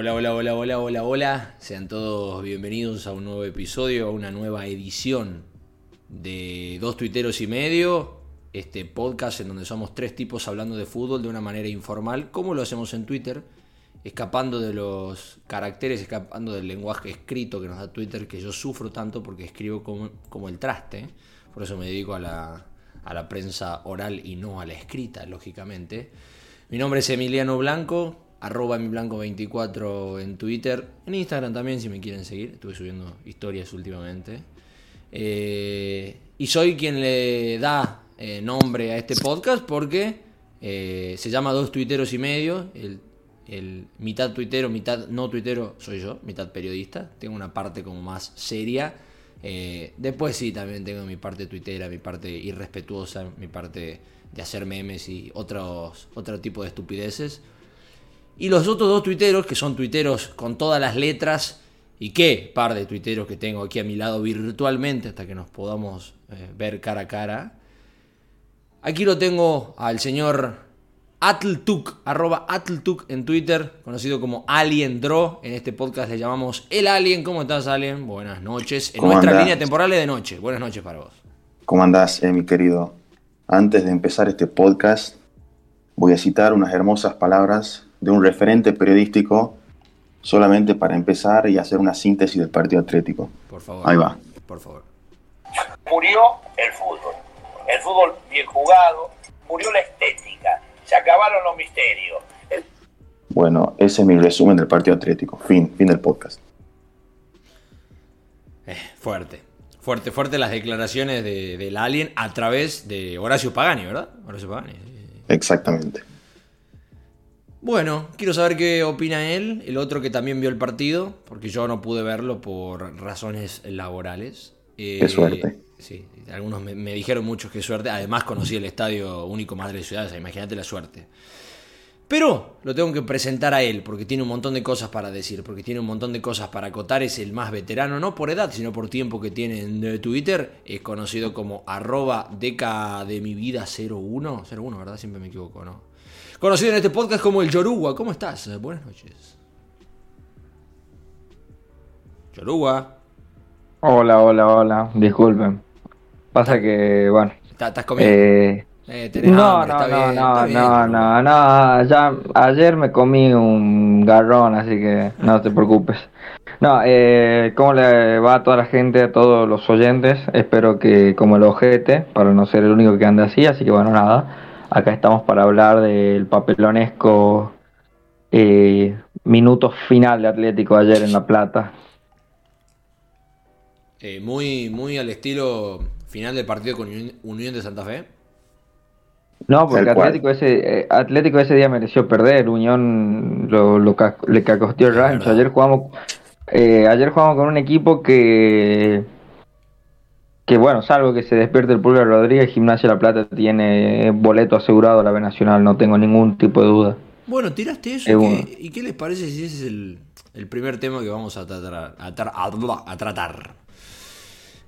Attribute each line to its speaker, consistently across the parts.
Speaker 1: Hola, hola, hola, hola, hola, hola. Sean todos bienvenidos a un nuevo episodio, a una nueva edición de Dos Tuiteros y Medio. Este podcast en donde somos tres tipos hablando de fútbol de una manera informal, como lo hacemos en Twitter, escapando de los caracteres, escapando del lenguaje escrito que nos da Twitter, que yo sufro tanto porque escribo como, el traste. Por eso me dedico a la, a la prensa oral y no a la escrita, lógicamente. Mi nombre es Emiliano Blanco, arroba mi blanco 24 en Twitter, en Instagram también si me quieren seguir, estuve subiendo historias últimamente. Eh, y soy quien le da eh, nombre a este podcast porque eh, se llama Dos Tuiteros y Medio, el, el, mitad tuitero, mitad no tuitero soy yo, mitad periodista, tengo una parte como más seria. después sí, también tengo mi parte tuitera, mi parte irrespetuosa, mi parte de hacer memes y otros, otro tipo de estupideces. Y los otros dos tuiteros, que son tuiteros con todas las letras, y qué par de tuiteros que tengo aquí a mi lado virtualmente hasta que nos podamos eh, ver cara a cara. Aquí lo tengo al señor Atltuk, arroba Atltuk en Twitter, conocido como Alien Draw. En este podcast le llamamos El Alien. ¿Cómo estás, Alien? Buenas noches. En nuestra línea temporal es de noche. Buenas noches para vos.
Speaker 2: ¿Cómo andás, eh, mi querido? Antes de empezar este podcast, voy a citar unas hermosas palabras de un referente periodístico solamente para empezar y hacer una síntesis del partido atlético.
Speaker 1: Por favor.
Speaker 2: Ahí va.
Speaker 1: Por favor.
Speaker 3: Murió el fútbol. El fútbol bien jugado, murió la estética, se acabaron los misterios.
Speaker 2: Bueno, ese es mi resumen del partido atlético. Fin, fin del podcast.
Speaker 1: Eh, fuerte. Fuerte, fuerte las declaraciones del alien a través de Horacio Pagani, ¿verdad? Horacio Pagani.
Speaker 2: Exactamente.
Speaker 1: Bueno, quiero saber qué opina él, el otro que también vio el partido, porque yo no pude verlo por razones laborales.
Speaker 2: qué eh, suerte.
Speaker 1: Sí, algunos me, dijeron muchos qué suerte. Además conocí el estadio único Madre de Ciudad, imagínate la suerte. Pero lo tengo que presentar a él, porque tiene un montón de cosas para decir, porque tiene un montón de cosas para acotar. Es el más veterano, no por edad, sino por tiempo que tiene en Twitter. Es conocido como arroba deca de mi vida 01. 01, ¿verdad? Siempre me equivoco, ¿no? Conocido en este podcast como el Yoruba. ¿Cómo estás? Buenas noches. Yoruba.
Speaker 4: Hola, hola, hola. Disculpen. Pasa que, bueno.
Speaker 1: ¿Estás comiendo? Eh,
Speaker 4: eh, no, no, no, no, no, no, no, ya ayer me comí un garrón, así que no te preocupes. No, eh, ¿cómo le va a toda la gente, a todos los oyentes? Espero que como el ojete, para no ser el único que ande así, así que bueno, nada. Acá estamos para hablar del papelonesco eh, minuto final de Atlético ayer en La Plata.
Speaker 1: Eh, muy, muy al estilo final del partido con Unión de Santa Fe.
Speaker 4: No, porque Atlético ese, eh, Atlético ese día mereció perder. Unión lo, le cacosteó el rancho. Ayer jugamos, ayer jugamos con un equipo que que bueno, salvo que se despierte el Pulgar Rodríguez, Gimnasia La Plata tiene boleto asegurado a la B Nacional, no tengo ningún tipo de duda.
Speaker 1: Bueno, tiraste eso. ¿Y qué les parece si ese es el, primer tema que vamos a tratar, a, tratar?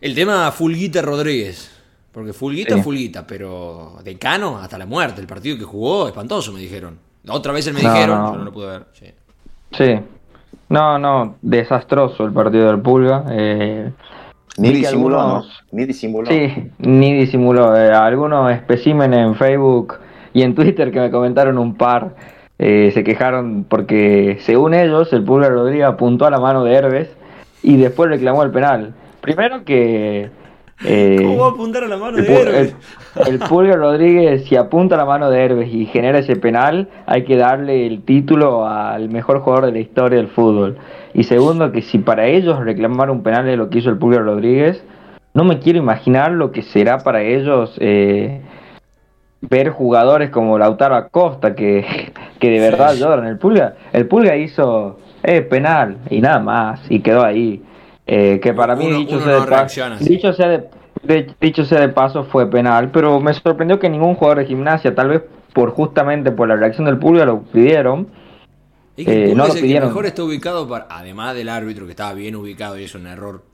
Speaker 1: El tema Fulguita Rodríguez. Porque Fulguita, es Fulguita, pero decano hasta la muerte. El partido que jugó, espantoso, me dijeron. Otra vez me dijeron, yo no lo pude ver. Sí.
Speaker 4: sí. No, no, desastroso el partido del Pulga. Eh,
Speaker 2: ni disimuló, Ni disimuló.
Speaker 4: Sí, ni disimuló. Eh, algunos especímenes en Facebook y en Twitter que me comentaron un par eh, se quejaron porque, según ellos, el Pulga Rodríguez apuntó a la mano de Herbes y después reclamó el penal. Primero que.
Speaker 1: Eh, ¿Cómo va a apuntar a la mano de Herbes?
Speaker 4: El, Pulga Rodríguez, si apunta a la mano de Herbes y genera ese penal, hay que darle el título al mejor jugador de la historia del fútbol. Y segundo, que si para ellos reclamar un penal de lo que hizo el Pulgar Rodríguez, no me quiero imaginar lo que será para ellos eh, ver jugadores como Lautaro Acosta, que, que de verdad lloran. El Pulga, el Pulga hizo eh, penal y nada más, y quedó ahí. Eh, que para mí, dicho, sea de paso, dicho, sea de, dicho sea de paso, fue penal, pero me sorprendió que ningún jugador de gimnasia, tal vez por justamente por la reacción del Pulga, lo pidieron
Speaker 1: eh, no el que mejor está ubicado, para, además del árbitro que estaba bien ubicado y es un error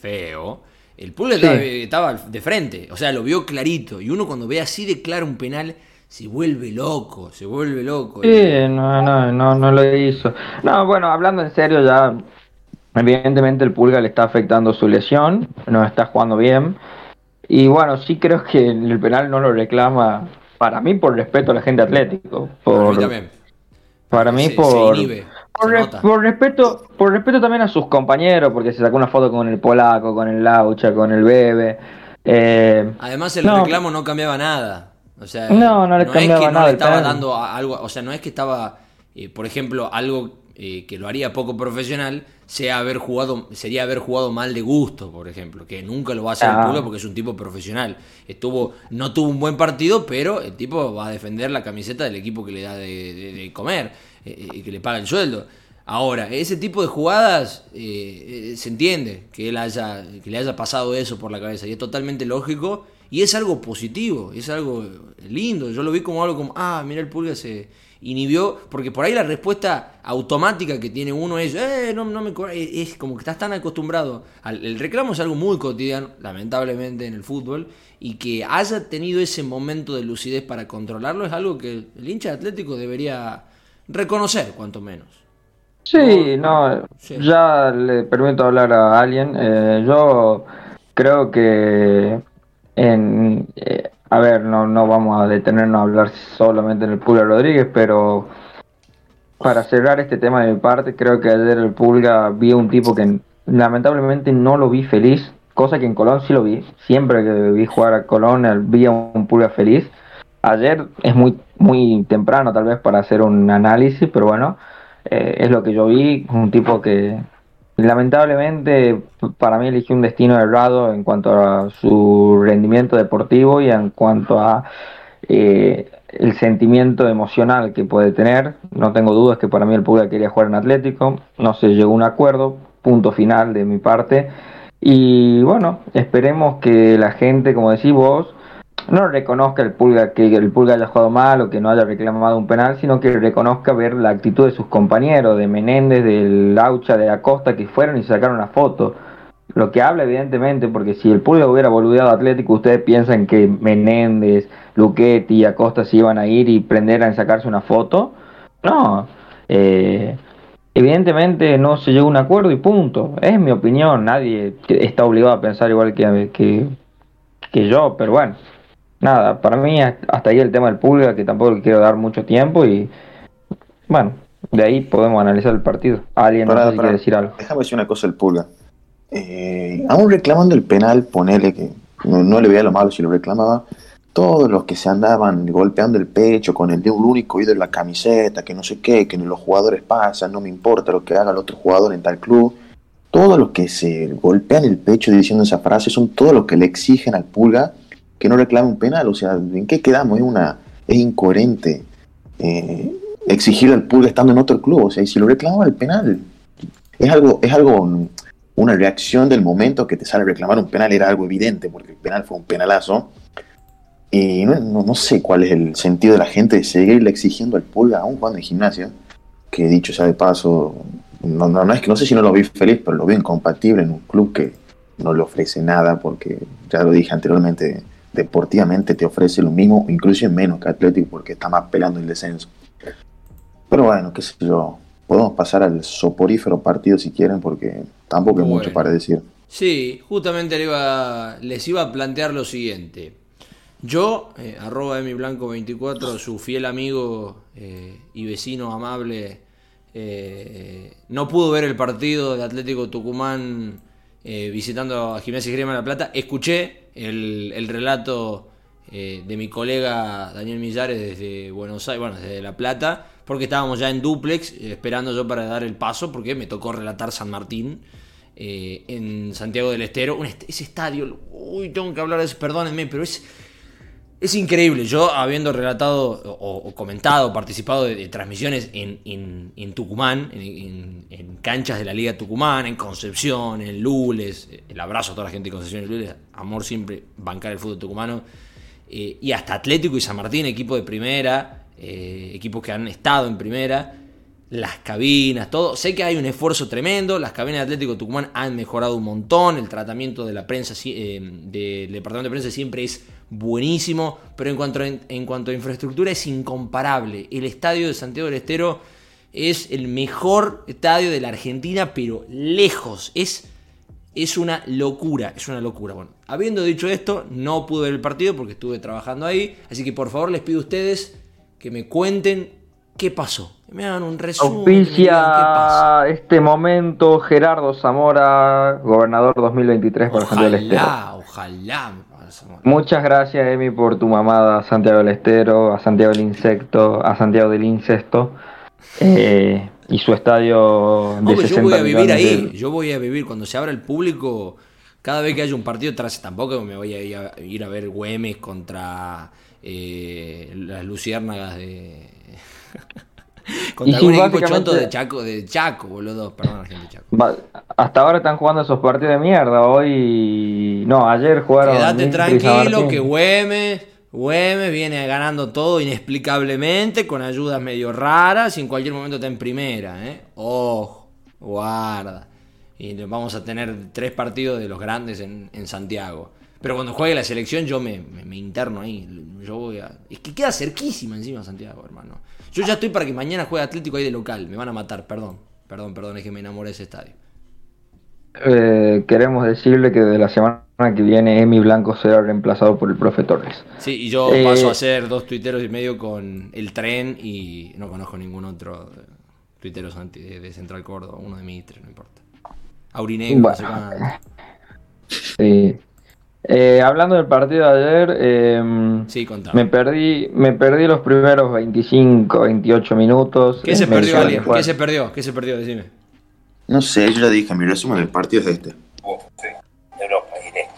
Speaker 1: feo. El Pulga estaba, de frente, o sea, lo vio clarito. Y uno cuando ve así de claro un penal, se vuelve loco, se vuelve loco.
Speaker 4: Sí, no, no, no, no lo hizo. No, bueno, hablando en serio ya, evidentemente el Pulga le está afectando su lesión, no está jugando bien. Y bueno, sí creo que el penal no lo reclama, para mí por respeto a la gente atlético. Por,
Speaker 1: para mí también.
Speaker 4: Para mí por, por, respeto, por respeto también a sus compañeros, porque se sacó una foto con el polaco, con el laucha, con el bebe. Eh,
Speaker 1: Además el reclamo no cambiaba nada. O sea,
Speaker 4: no, no le cambiaba
Speaker 1: es que
Speaker 4: nada.
Speaker 1: No le estaba dando algo, o sea, no es que estaba, eh, por ejemplo, algo eh, que lo haría poco profesional, sea haber jugado, sería haber jugado mal de gusto, por ejemplo, que nunca lo va a hacer el ah. porque es un tipo profesional. Estuvo, no tuvo un buen partido, pero el tipo va a defender la camiseta del equipo que le da de, comer eh, y que le paga el sueldo. Ahora, ese tipo de jugadas se entiende que él haya, que le haya pasado eso por la cabeza y es totalmente lógico y es algo positivo, es algo lindo. Yo lo vi como algo como, ah, mira el pulga se inhibió, porque por ahí la respuesta automática que tiene uno es, eh, no, no me es como que estás tan acostumbrado. Al, el reclamo es algo muy cotidiano, lamentablemente, en el fútbol, y que haya tenido ese momento de lucidez para controlarlo es algo que el hincha atlético debería reconocer, cuanto menos.
Speaker 4: Sí, no, ya le permito hablar a alguien. Eh, yo creo que en, eh, a ver, no, no vamos a detenernos a hablar solamente en el Pulga Rodríguez, pero para cerrar este tema de mi parte, creo que ayer el Pulga vi un tipo que lamentablemente no lo vi feliz, cosa que en Colón sí lo vi. Siempre que vi jugar a Colón vi a un Pulga feliz. Ayer es muy, muy temprano tal vez para hacer un análisis, pero bueno, eh, es lo que yo vi, un tipo que Lamentablemente, para mí eligió un destino errado en cuanto a su rendimiento deportivo y en cuanto a eh, el sentimiento emocional que puede tener. No tengo dudas que para mí el Pulga quería jugar en Atlético, no se llegó a un acuerdo, punto final de mi parte. Y bueno, esperemos que la gente, como decís vos, no reconozca el Pulga que el Pulga haya jugado mal o que no haya reclamado un penal, sino que reconozca ver la actitud de sus compañeros, de Menéndez, del Laucha, de Acosta, que fueron y sacaron una foto. Lo que habla evidentemente, porque si el Pulga hubiera boludeado Atlético, ustedes piensan que Menéndez, Luquetti y Acosta se iban a ir y prender a sacarse una foto. No, eh, evidentemente no se llegó a un acuerdo y punto. Es mi opinión, nadie está obligado a pensar igual que, que, que yo, pero bueno nada, para mí hasta ahí el tema del pulga, que tampoco quiero dar mucho tiempo y bueno, de ahí podemos analizar el partido. Alguien no sé si quiere decir algo.
Speaker 2: Déjame decir una cosa el pulga. Eh, aún reclamando el penal, ponele que no, le veía lo malo si lo reclamaba. Todos los que se andaban golpeando el pecho con el de un único oído en la camiseta, que no sé qué, que los jugadores pasan, no me importa lo que haga el otro jugador en tal club. Todos los que se golpean el pecho diciendo esa frase son todos los que le exigen al pulga que no reclame un penal. O sea, ¿en qué quedamos? Es, una, es incoherente eh, exigirle al Pulga estando en otro club. O sea, y si lo reclamaba el penal, es algo, es algo, una reacción del momento que te sale a reclamar un penal, era algo evidente, porque el penal fue un penalazo. Y no, no, sé cuál es el sentido de la gente de seguirle exigiendo al Pulga, aún cuando en gimnasia, que dicho sea de paso, no, no, es que no sé si no lo vi feliz, pero lo vi incompatible en un club que no le ofrece nada, porque ya lo dije anteriormente, deportivamente te ofrece lo mismo, incluso menos que Atlético, porque está más pelando el descenso. Pero bueno, qué sé yo, podemos pasar al soporífero partido si quieren, porque tampoco hay mucho para decir.
Speaker 1: Sí, justamente les iba a plantear lo siguiente. Yo, eh, arroba Blanco24, su fiel amigo eh, y vecino amable, eh, no pudo ver el partido de Atlético Tucumán visitando a Gimnasia y Grima La Plata. Escuché el, relato eh, de mi colega Daniel Millares desde Buenos Aires, bueno, desde La Plata, porque estábamos ya en duplex, eh, esperando yo para dar el paso, porque me tocó relatar San Martín eh, en Santiago del Estero. ese estadio, uy, tengo que hablar de eso, perdónenme, pero es es increíble, yo habiendo relatado o, comentado, participado de, transmisiones en, Tucumán, en, canchas de la Liga Tucumán, en Concepción, en Lules, el abrazo a toda la gente de Concepción y Lules, amor siempre, bancar el fútbol tucumano, eh, y hasta Atlético y San Martín, equipo de primera, eh, equipos que han estado en primera, las cabinas, todo. Sé que hay un esfuerzo tremendo, las cabinas de Atlético Tucumán han mejorado un montón, el tratamiento de la prensa, eh, del departamento de prensa siempre es buenísimo, pero en cuanto, a, en cuanto a infraestructura es incomparable. El estadio de Santiago del Estero es el mejor estadio de la Argentina, pero lejos. Es, es una locura, es una locura. Bueno, habiendo dicho esto, no pude ver el partido porque estuve trabajando ahí, así que por favor les pido a ustedes que me cuenten qué pasó. Me hagan un resumen.
Speaker 4: Auspicia este momento Gerardo Zamora, gobernador 2023 para Santiago del Estero.
Speaker 1: Ojalá, ojalá.
Speaker 4: Muchas gracias, Emi, por tu mamada a Santiago del Estero, a Santiago del Insecto, a Santiago del Incesto. Eh, y su estadio de
Speaker 1: Hombre,
Speaker 4: 60
Speaker 1: yo voy a vivir ahí,
Speaker 4: de-
Speaker 1: yo voy a vivir cuando se abra el público, cada vez que haya un partido tras tampoco me voy a ir a, ir a ver Güemes contra eh, las Luciérnagas de contra
Speaker 4: Y
Speaker 1: algún
Speaker 4: sí,
Speaker 1: equipo choto de Chaco, de Chaco, boludo, perdón la gente de Chaco.
Speaker 4: Hasta ahora están jugando esos partidos de mierda. Hoy. No, ayer jugaron.
Speaker 1: Quédate tranquilo que Güemes, Güemes viene ganando todo inexplicablemente, con ayudas medio raras y en cualquier momento está en primera, ¿eh? Ojo, guarda. Y vamos a tener tres partidos de los grandes en, en Santiago. Pero cuando juegue la selección yo me, me- me interno ahí. Yo voy a... Es que queda cerquísima encima Santiago, hermano. Yo ya estoy para que mañana juegue Atlético ahí de local. Me van a matar, perdón. Perdón, perdón, es que me enamoré de ese estadio.
Speaker 4: Eh, queremos decirle que de la semana que viene Emi Blanco será reemplazado por el profe Torres.
Speaker 1: Sí, y yo
Speaker 4: Eh,
Speaker 1: paso a hacer dos tuiteros y medio con el tren y no conozco ningún otro eh, tuitero de, Central Córdoba, uno de Mitre, no importa. Aurinegro, no sé
Speaker 4: Bueno. Eh, hablando del partido de ayer, eh,
Speaker 1: Sí,
Speaker 4: me perdí me perdí los primeros 25, 28 minutos.
Speaker 1: ¿Qué se perdió,
Speaker 4: fue-
Speaker 1: ¿Qué se perdió? ¿Qué se perdió? Decime.
Speaker 2: No sé, yo ya dije, mi resumen del partido es este.
Speaker 3: Uf, sí, de Europa y de estos.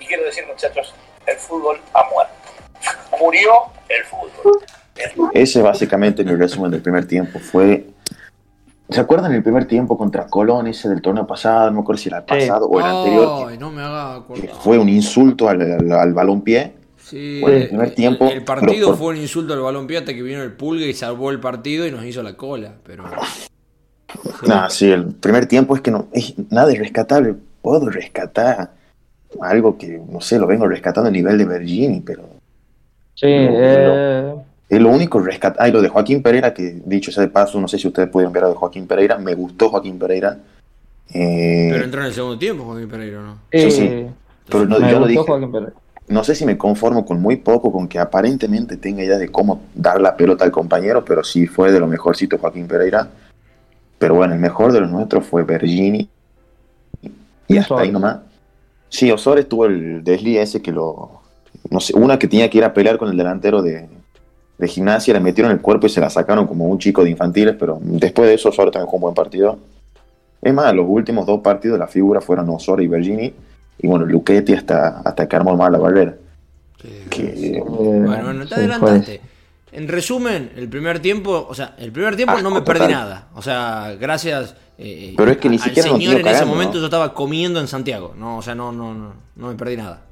Speaker 3: Y quiero decir, muchachos, el fútbol ha muerto. Murió el fútbol.
Speaker 2: Ese básicamente mi resumen del primer tiempo. Fue. ¿Se acuerdan el primer tiempo contra Colón, ese del torneo pasado? No me acuerdo si era el
Speaker 4: Sí.
Speaker 2: pasado o el anterior.
Speaker 1: Ay, no me haga acordar.
Speaker 2: fue un insulto al, al, al balompié.
Speaker 1: Sí,
Speaker 2: Bueno, el primer tiempo,
Speaker 1: El, partido
Speaker 2: pero por-
Speaker 1: fue un insulto al balompié hasta que vino el pulga y salvó el partido y nos hizo la cola. Pero.
Speaker 2: Nah, sí, el primer tiempo es que no es nada es rescatable. Puedo rescatar algo que, no sé, lo vengo rescatando a nivel de Bergini, pero
Speaker 4: Sí,
Speaker 2: No,
Speaker 4: eh,
Speaker 2: es lo único rescat Ah, y lo de Joaquín Pereira, que dicho sea de paso, no sé si ustedes pueden ver a de Joaquín Pereira. Me gustó Joaquín Pereira. Eh,
Speaker 1: Pero entró en el segundo tiempo, Joaquín Pereira, ¿no?
Speaker 2: Sí, sí. pero no,
Speaker 4: me
Speaker 2: yo lo dije. No sé si me conformo con muy poco, con que aparentemente tenga idea de cómo dar la pelota al compañero, pero sí fue de lo mejorcito Joaquín Pereira. Pero bueno, el mejor de los nuestros fue Bergini. Y hasta ahí nomás. Sí, Osores tuvo el desliz ese que lo. No sé, una que tenía que ir a pelear con el delantero de, de gimnasia, le metieron el cuerpo y se la sacaron como un chico de infantiles, pero después de eso Osores también jugó un buen partido. Es más, los últimos dos partidos la figura fueron Osores y Bergini. Y bueno, Luchetti hasta, hasta que armó mal la barrera. Que,
Speaker 4: Eh,
Speaker 1: Bueno, bueno, te adelantaste. En resumen, el primer tiempo, o sea, el primer tiempo no me perdí
Speaker 2: total.
Speaker 1: nada. O sea, gracias. eh,
Speaker 2: Pero es que ni
Speaker 1: al
Speaker 2: siquiera
Speaker 1: señor en ese momento
Speaker 2: ¿no?
Speaker 1: yo estaba comiendo en Santiago. No, o sea, no, no, no, no me perdí nada.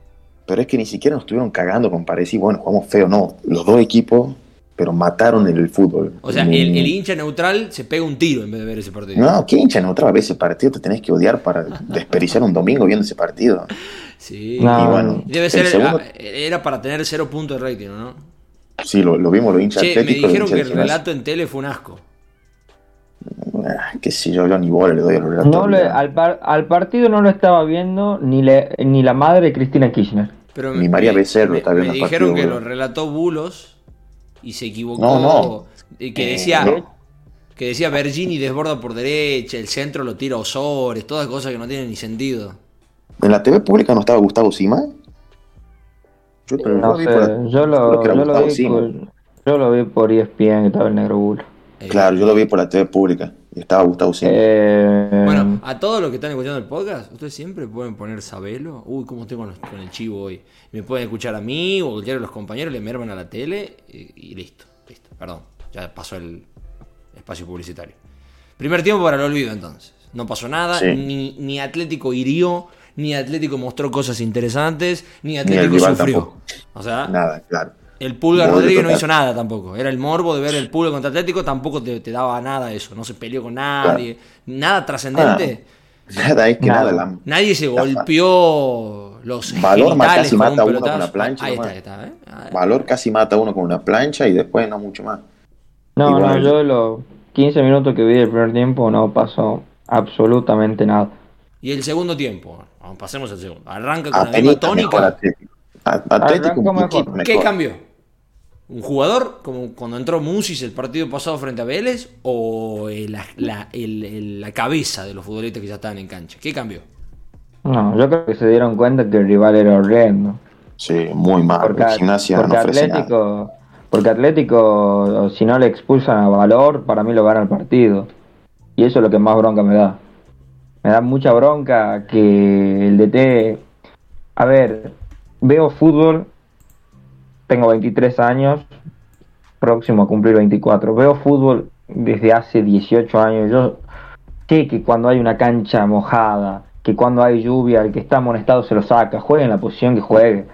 Speaker 2: Pero es que ni siquiera nos estuvieron cagando con París. Bueno, jugamos feo, no. Los dos equipos, pero mataron el fútbol.
Speaker 1: O sea,
Speaker 2: Mm,
Speaker 1: el, el hincha neutral se pega un tiro en vez de ver ese partido.
Speaker 2: No, ¿qué hincha en otra vez ese partido? Te tenés que odiar para desperdiciar un domingo viendo ese partido.
Speaker 1: Sí.
Speaker 4: No,
Speaker 2: y bueno,
Speaker 1: Debe ser,
Speaker 2: segundo-
Speaker 1: ah, era para tener cero puntos de rating, ¿no?
Speaker 2: sí, lo, lo vimos los hinchas
Speaker 1: Che, me
Speaker 2: atléticos. los
Speaker 1: dijeron
Speaker 2: hinchas
Speaker 1: que el relato en tele fue un asco.
Speaker 2: Ah, qué sé yo, yo ni bola le doy a los relatos.
Speaker 4: No le- al, par- al partido no lo estaba viendo ni, le- ni la madre de Cristina Kirchner.
Speaker 1: Pero
Speaker 2: Ni María Becerro
Speaker 1: me,
Speaker 2: está viendo
Speaker 1: me dijeron
Speaker 2: partido,
Speaker 1: que lo relató Bulos y se equivocó.
Speaker 2: No, no.
Speaker 1: Que
Speaker 2: Eh,
Speaker 1: decía
Speaker 2: no.
Speaker 1: que decía Bergini desborda por derecha, el centro lo tira a Osores, todas cosas que no tienen ni sentido.
Speaker 2: ¿En la TV pública no estaba Gustavo Sima? Yo,
Speaker 4: No
Speaker 2: lo vi
Speaker 4: sé, yo
Speaker 2: creo
Speaker 4: lo, yo lo vi por, yo lo vi por ESPN que estaba el negro bulo.
Speaker 1: Eh,
Speaker 2: Claro, yo lo vi por la TV pública. Y estaba Gustavo.
Speaker 4: Eh,
Speaker 1: Bueno, a todos los que están escuchando el podcast, ustedes siempre pueden poner Sabelo. Uy, cómo estoy con, los- con el chivo hoy. Me pueden escuchar a mí o cualquiera de los compañeros, le merman a la tele y, y listo, listo. Perdón, ya pasó el espacio publicitario. Primer tiempo para el olvido entonces. No pasó nada,
Speaker 2: Sí.
Speaker 1: ni, ni Atlético hirió, ni Atlético mostró cosas interesantes, ni Atlético sufrió.
Speaker 2: tampoco.
Speaker 1: O sea,
Speaker 2: Nada, claro.
Speaker 1: El Pulga Rodríguez no hizo nada tampoco. Era el morbo de ver el Pulga contra Atlético, tampoco te, te daba nada eso. No se peleó con nadie. Nada trascendente.
Speaker 2: Nada, es que nada.
Speaker 4: Nada.
Speaker 2: la-
Speaker 1: Nadie se golpeó los
Speaker 2: Valor ma-
Speaker 1: genitales
Speaker 2: casi
Speaker 1: con
Speaker 2: mata a uno con la plancha
Speaker 1: Ahí está, está, ¿eh? Ah,
Speaker 2: Valor casi mata a uno con una plancha y después no mucho más.
Speaker 4: No,
Speaker 2: Igual.
Speaker 4: no, yo de los 15 minutos que vi del primer tiempo no pasó absolutamente nada.
Speaker 1: Y el segundo tiempo, pasemos al segundo. Arranca con la misma
Speaker 2: Atlético
Speaker 1: tónica.
Speaker 2: Atlético. Atlético un
Speaker 4: mejor.
Speaker 1: ¿Qué cambió? ¿Un jugador, como cuando entró Musis el partido pasado frente a Vélez, o el- la, la- el- el- la cabeza de los futbolistas que ya estaban en cancha? ¿Qué cambió?
Speaker 4: No, yo creo que se dieron cuenta que el rival era horrendo.
Speaker 2: Sí, muy mal.
Speaker 4: Porque,
Speaker 2: El gimnasia
Speaker 4: porque
Speaker 2: no ofrece nada.
Speaker 4: Atlético, porque Atlético, si no le expulsan a Valor, para mí lo gana el partido. Y eso es lo que más bronca me da. Me da mucha bronca que el DT. A ver, veo fútbol, tengo 23 años, próximo a cumplir 24. Veo fútbol desde hace 18 años. Yo sé que cuando hay una cancha mojada, que cuando hay lluvia, el que está amonestado se lo saca, juegue en la posición que juegue.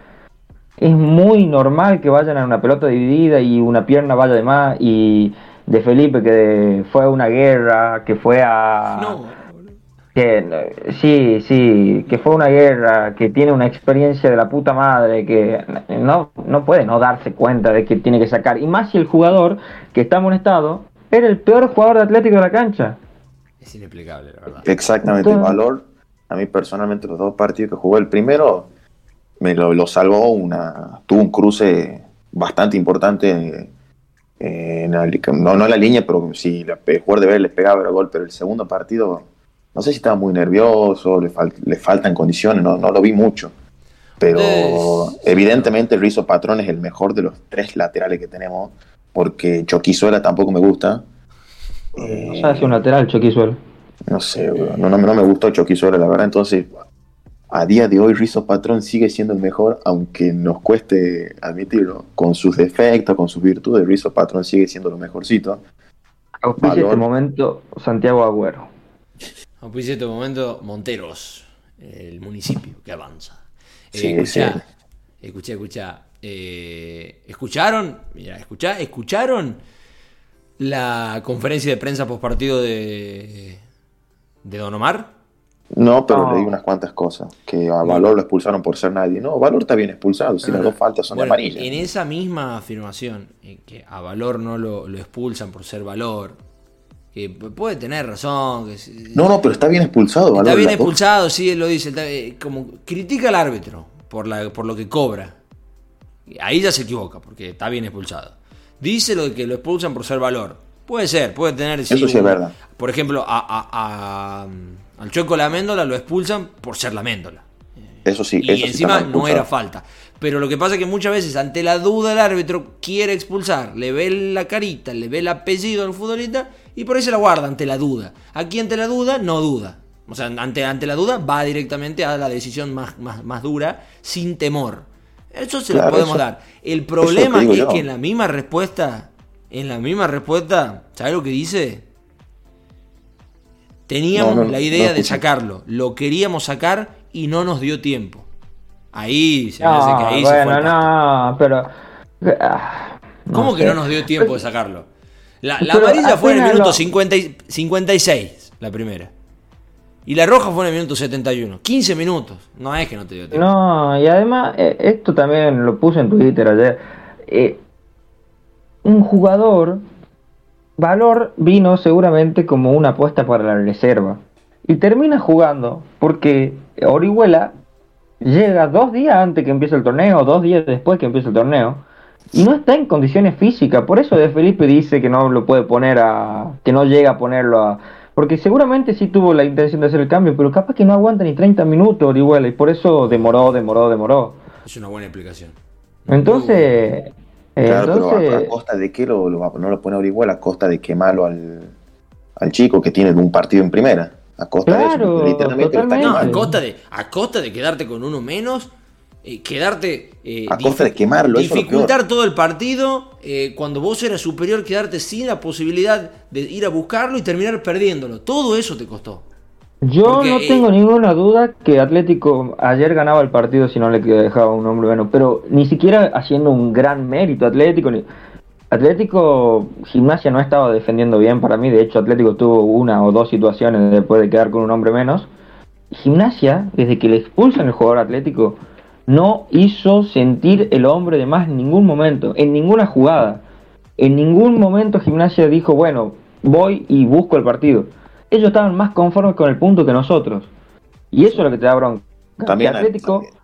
Speaker 4: Es muy normal que vayan a una pelota dividida y una pierna vaya de más y de Felipe que fue a una guerra, que fue a... Que, sí, sí, que fue una guerra, que tiene una experiencia de la puta madre, que no, no puede no darse cuenta de que tiene que sacar. Y más si el jugador que está amonestado era el peor jugador de Atlético de la cancha.
Speaker 1: es inexplicable, la verdad.
Speaker 2: Exactamente, el
Speaker 4: Entonces-
Speaker 2: valor. A mí personalmente los dos partidos que jugó, el primero me lo, lo salvó una, tuvo un cruce bastante importante eh, en la, no, no en la línea, pero si la- el jugador de ver le pegaba el gol, pero el segundo partido, no sé si estaba muy nervioso, le, fal- le faltan condiciones, no, no lo vi mucho. Pero
Speaker 1: Es-
Speaker 2: evidentemente Rizo Patrón es el mejor de los tres laterales que tenemos, porque Choquizuela tampoco me gusta. Eh,
Speaker 4: O sea, es un lateral, Choquizuelo.
Speaker 2: no sé, no, no, no me gustó Choquizuela, la verdad. Entonces, a día de hoy, Rizzo Patrón sigue siendo el mejor, aunque nos cueste admitirlo. Con sus defectos, con sus virtudes, Rizzo Patrón sigue siendo lo mejorcito.
Speaker 4: Auspicia este momento Santiago Agüero.
Speaker 1: Auspicia este momento Monteros, el municipio que avanza. Eh,
Speaker 2: Sí,
Speaker 1: escuchá,
Speaker 2: sí.
Speaker 1: escuchá, escuchá. Eh, ¿Escucharon? Mira, escuchá, ¿escucharon la conferencia de prensa post partido de, de Don Omar?
Speaker 2: No, pero
Speaker 4: No.
Speaker 2: leí unas cuantas cosas. Que a Valor lo expulsaron por ser nadie. No, Valor está bien expulsado, si las dos faltas son
Speaker 1: Bueno,
Speaker 2: de amarilla.
Speaker 1: En esa misma afirmación, en que a Valor no lo, lo expulsan por ser Valor, que puede tener razón, que
Speaker 2: No, no, pero está bien expulsado.
Speaker 1: Está bien expulsado, sí, él lo dice. está- eh, como critica al árbitro por, la, por lo que cobra. Ahí ya se equivoca, porque está bien expulsado. Dice lo de que lo expulsan por ser valor. Puede ser, puede tener.
Speaker 2: Eso sí es verdad.
Speaker 1: Por ejemplo, a, a- a- al Chueco Laméndola lo expulsan por ser Laméndola.
Speaker 2: Eso sí,
Speaker 1: Y
Speaker 2: eso
Speaker 1: encima no era falta. Pero lo que pasa es que muchas veces, ante la duda, el árbitro quiere expulsar, le ve la carita, le ve el apellido al futbolista y por ahí se la guarda ante la duda. Aquí, ante la duda, no duda. O sea, ante, ante la duda, va directamente a la decisión más, más, más dura, sin temor. Eso se lo podemos
Speaker 2: eso-
Speaker 1: dar. El problema es
Speaker 2: yo.
Speaker 1: que en la misma respuesta, en la misma respuesta, ¿sabes lo que dice? Teníamos
Speaker 2: No, no,
Speaker 1: la
Speaker 2: no
Speaker 1: idea de sacarlo, lo queríamos sacar y no nos dio tiempo. Ahí se me hace que ahí se fue.
Speaker 4: bueno,
Speaker 1: el
Speaker 4: no, pero. ah,
Speaker 1: ¿Cómo que no nos dio tiempo de sacarlo? La, amarilla fue en el minuto
Speaker 4: lo-
Speaker 1: 50 y- 56, la primera. Y la roja fue en el minuto 71. 15 minutos. No es que no te dio tiempo.
Speaker 4: No, y además, eh, esto también lo puse en Twitter ayer. Eh, un jugador, Valor vino seguramente como una apuesta para la reserva. Y termina jugando porque Orihuela llega dos días antes que empiece el torneo, dos días después que empiece el torneo. Y no está en condiciones físicas. Por eso de Felipe dice que no lo puede poner a. que no llega a ponerlo a. Porque seguramente sí tuvo la intención de hacer el cambio, pero capaz que no aguanta ni 30 minutos Orihuela. Y por eso demoró, demoró, demoró.
Speaker 1: Es una buena explicación.
Speaker 4: Entonces. eh,
Speaker 2: Claro, pero a, a
Speaker 4: entonces.
Speaker 2: costa de qué lo, lo no lo pone Orihuela, a costa de quemarlo al, al chico que tiene un partido en primera. A costa de
Speaker 4: Claro,
Speaker 2: eso. Literalmente lo está.
Speaker 1: No, a
Speaker 2: quemando.
Speaker 1: costa de, a costa de quedarte con uno menos, eh, quedarte. eh,
Speaker 2: A costa de quemarlo, eso
Speaker 1: Dificultar todo el partido, eh, cuando vos eras superior, quedarte sin la posibilidad de ir a buscarlo y terminar perdiéndolo. Todo eso te costó.
Speaker 4: Yo
Speaker 1: Porque,
Speaker 4: no
Speaker 1: eh,
Speaker 4: tengo ninguna duda que Atlético ayer ganaba el partido si no le dejaba un hombre menos, pero ni siquiera haciendo un gran mérito Atlético. ni- Atlético Gimnasia no estaba defendiendo bien para mí, de hecho Atlético tuvo una o dos situaciones después de quedar con un hombre menos, Gimnasia, desde que le expulsan el jugador atlético, no hizo sentir el hombre de más en ningún momento, en ninguna jugada. En ningún momento Gimnasia dijo, bueno, voy y busco el partido. Ellos estaban más conformes con el punto que nosotros. Y eso es lo que te da bronca.
Speaker 2: También
Speaker 4: Atlético
Speaker 2: también.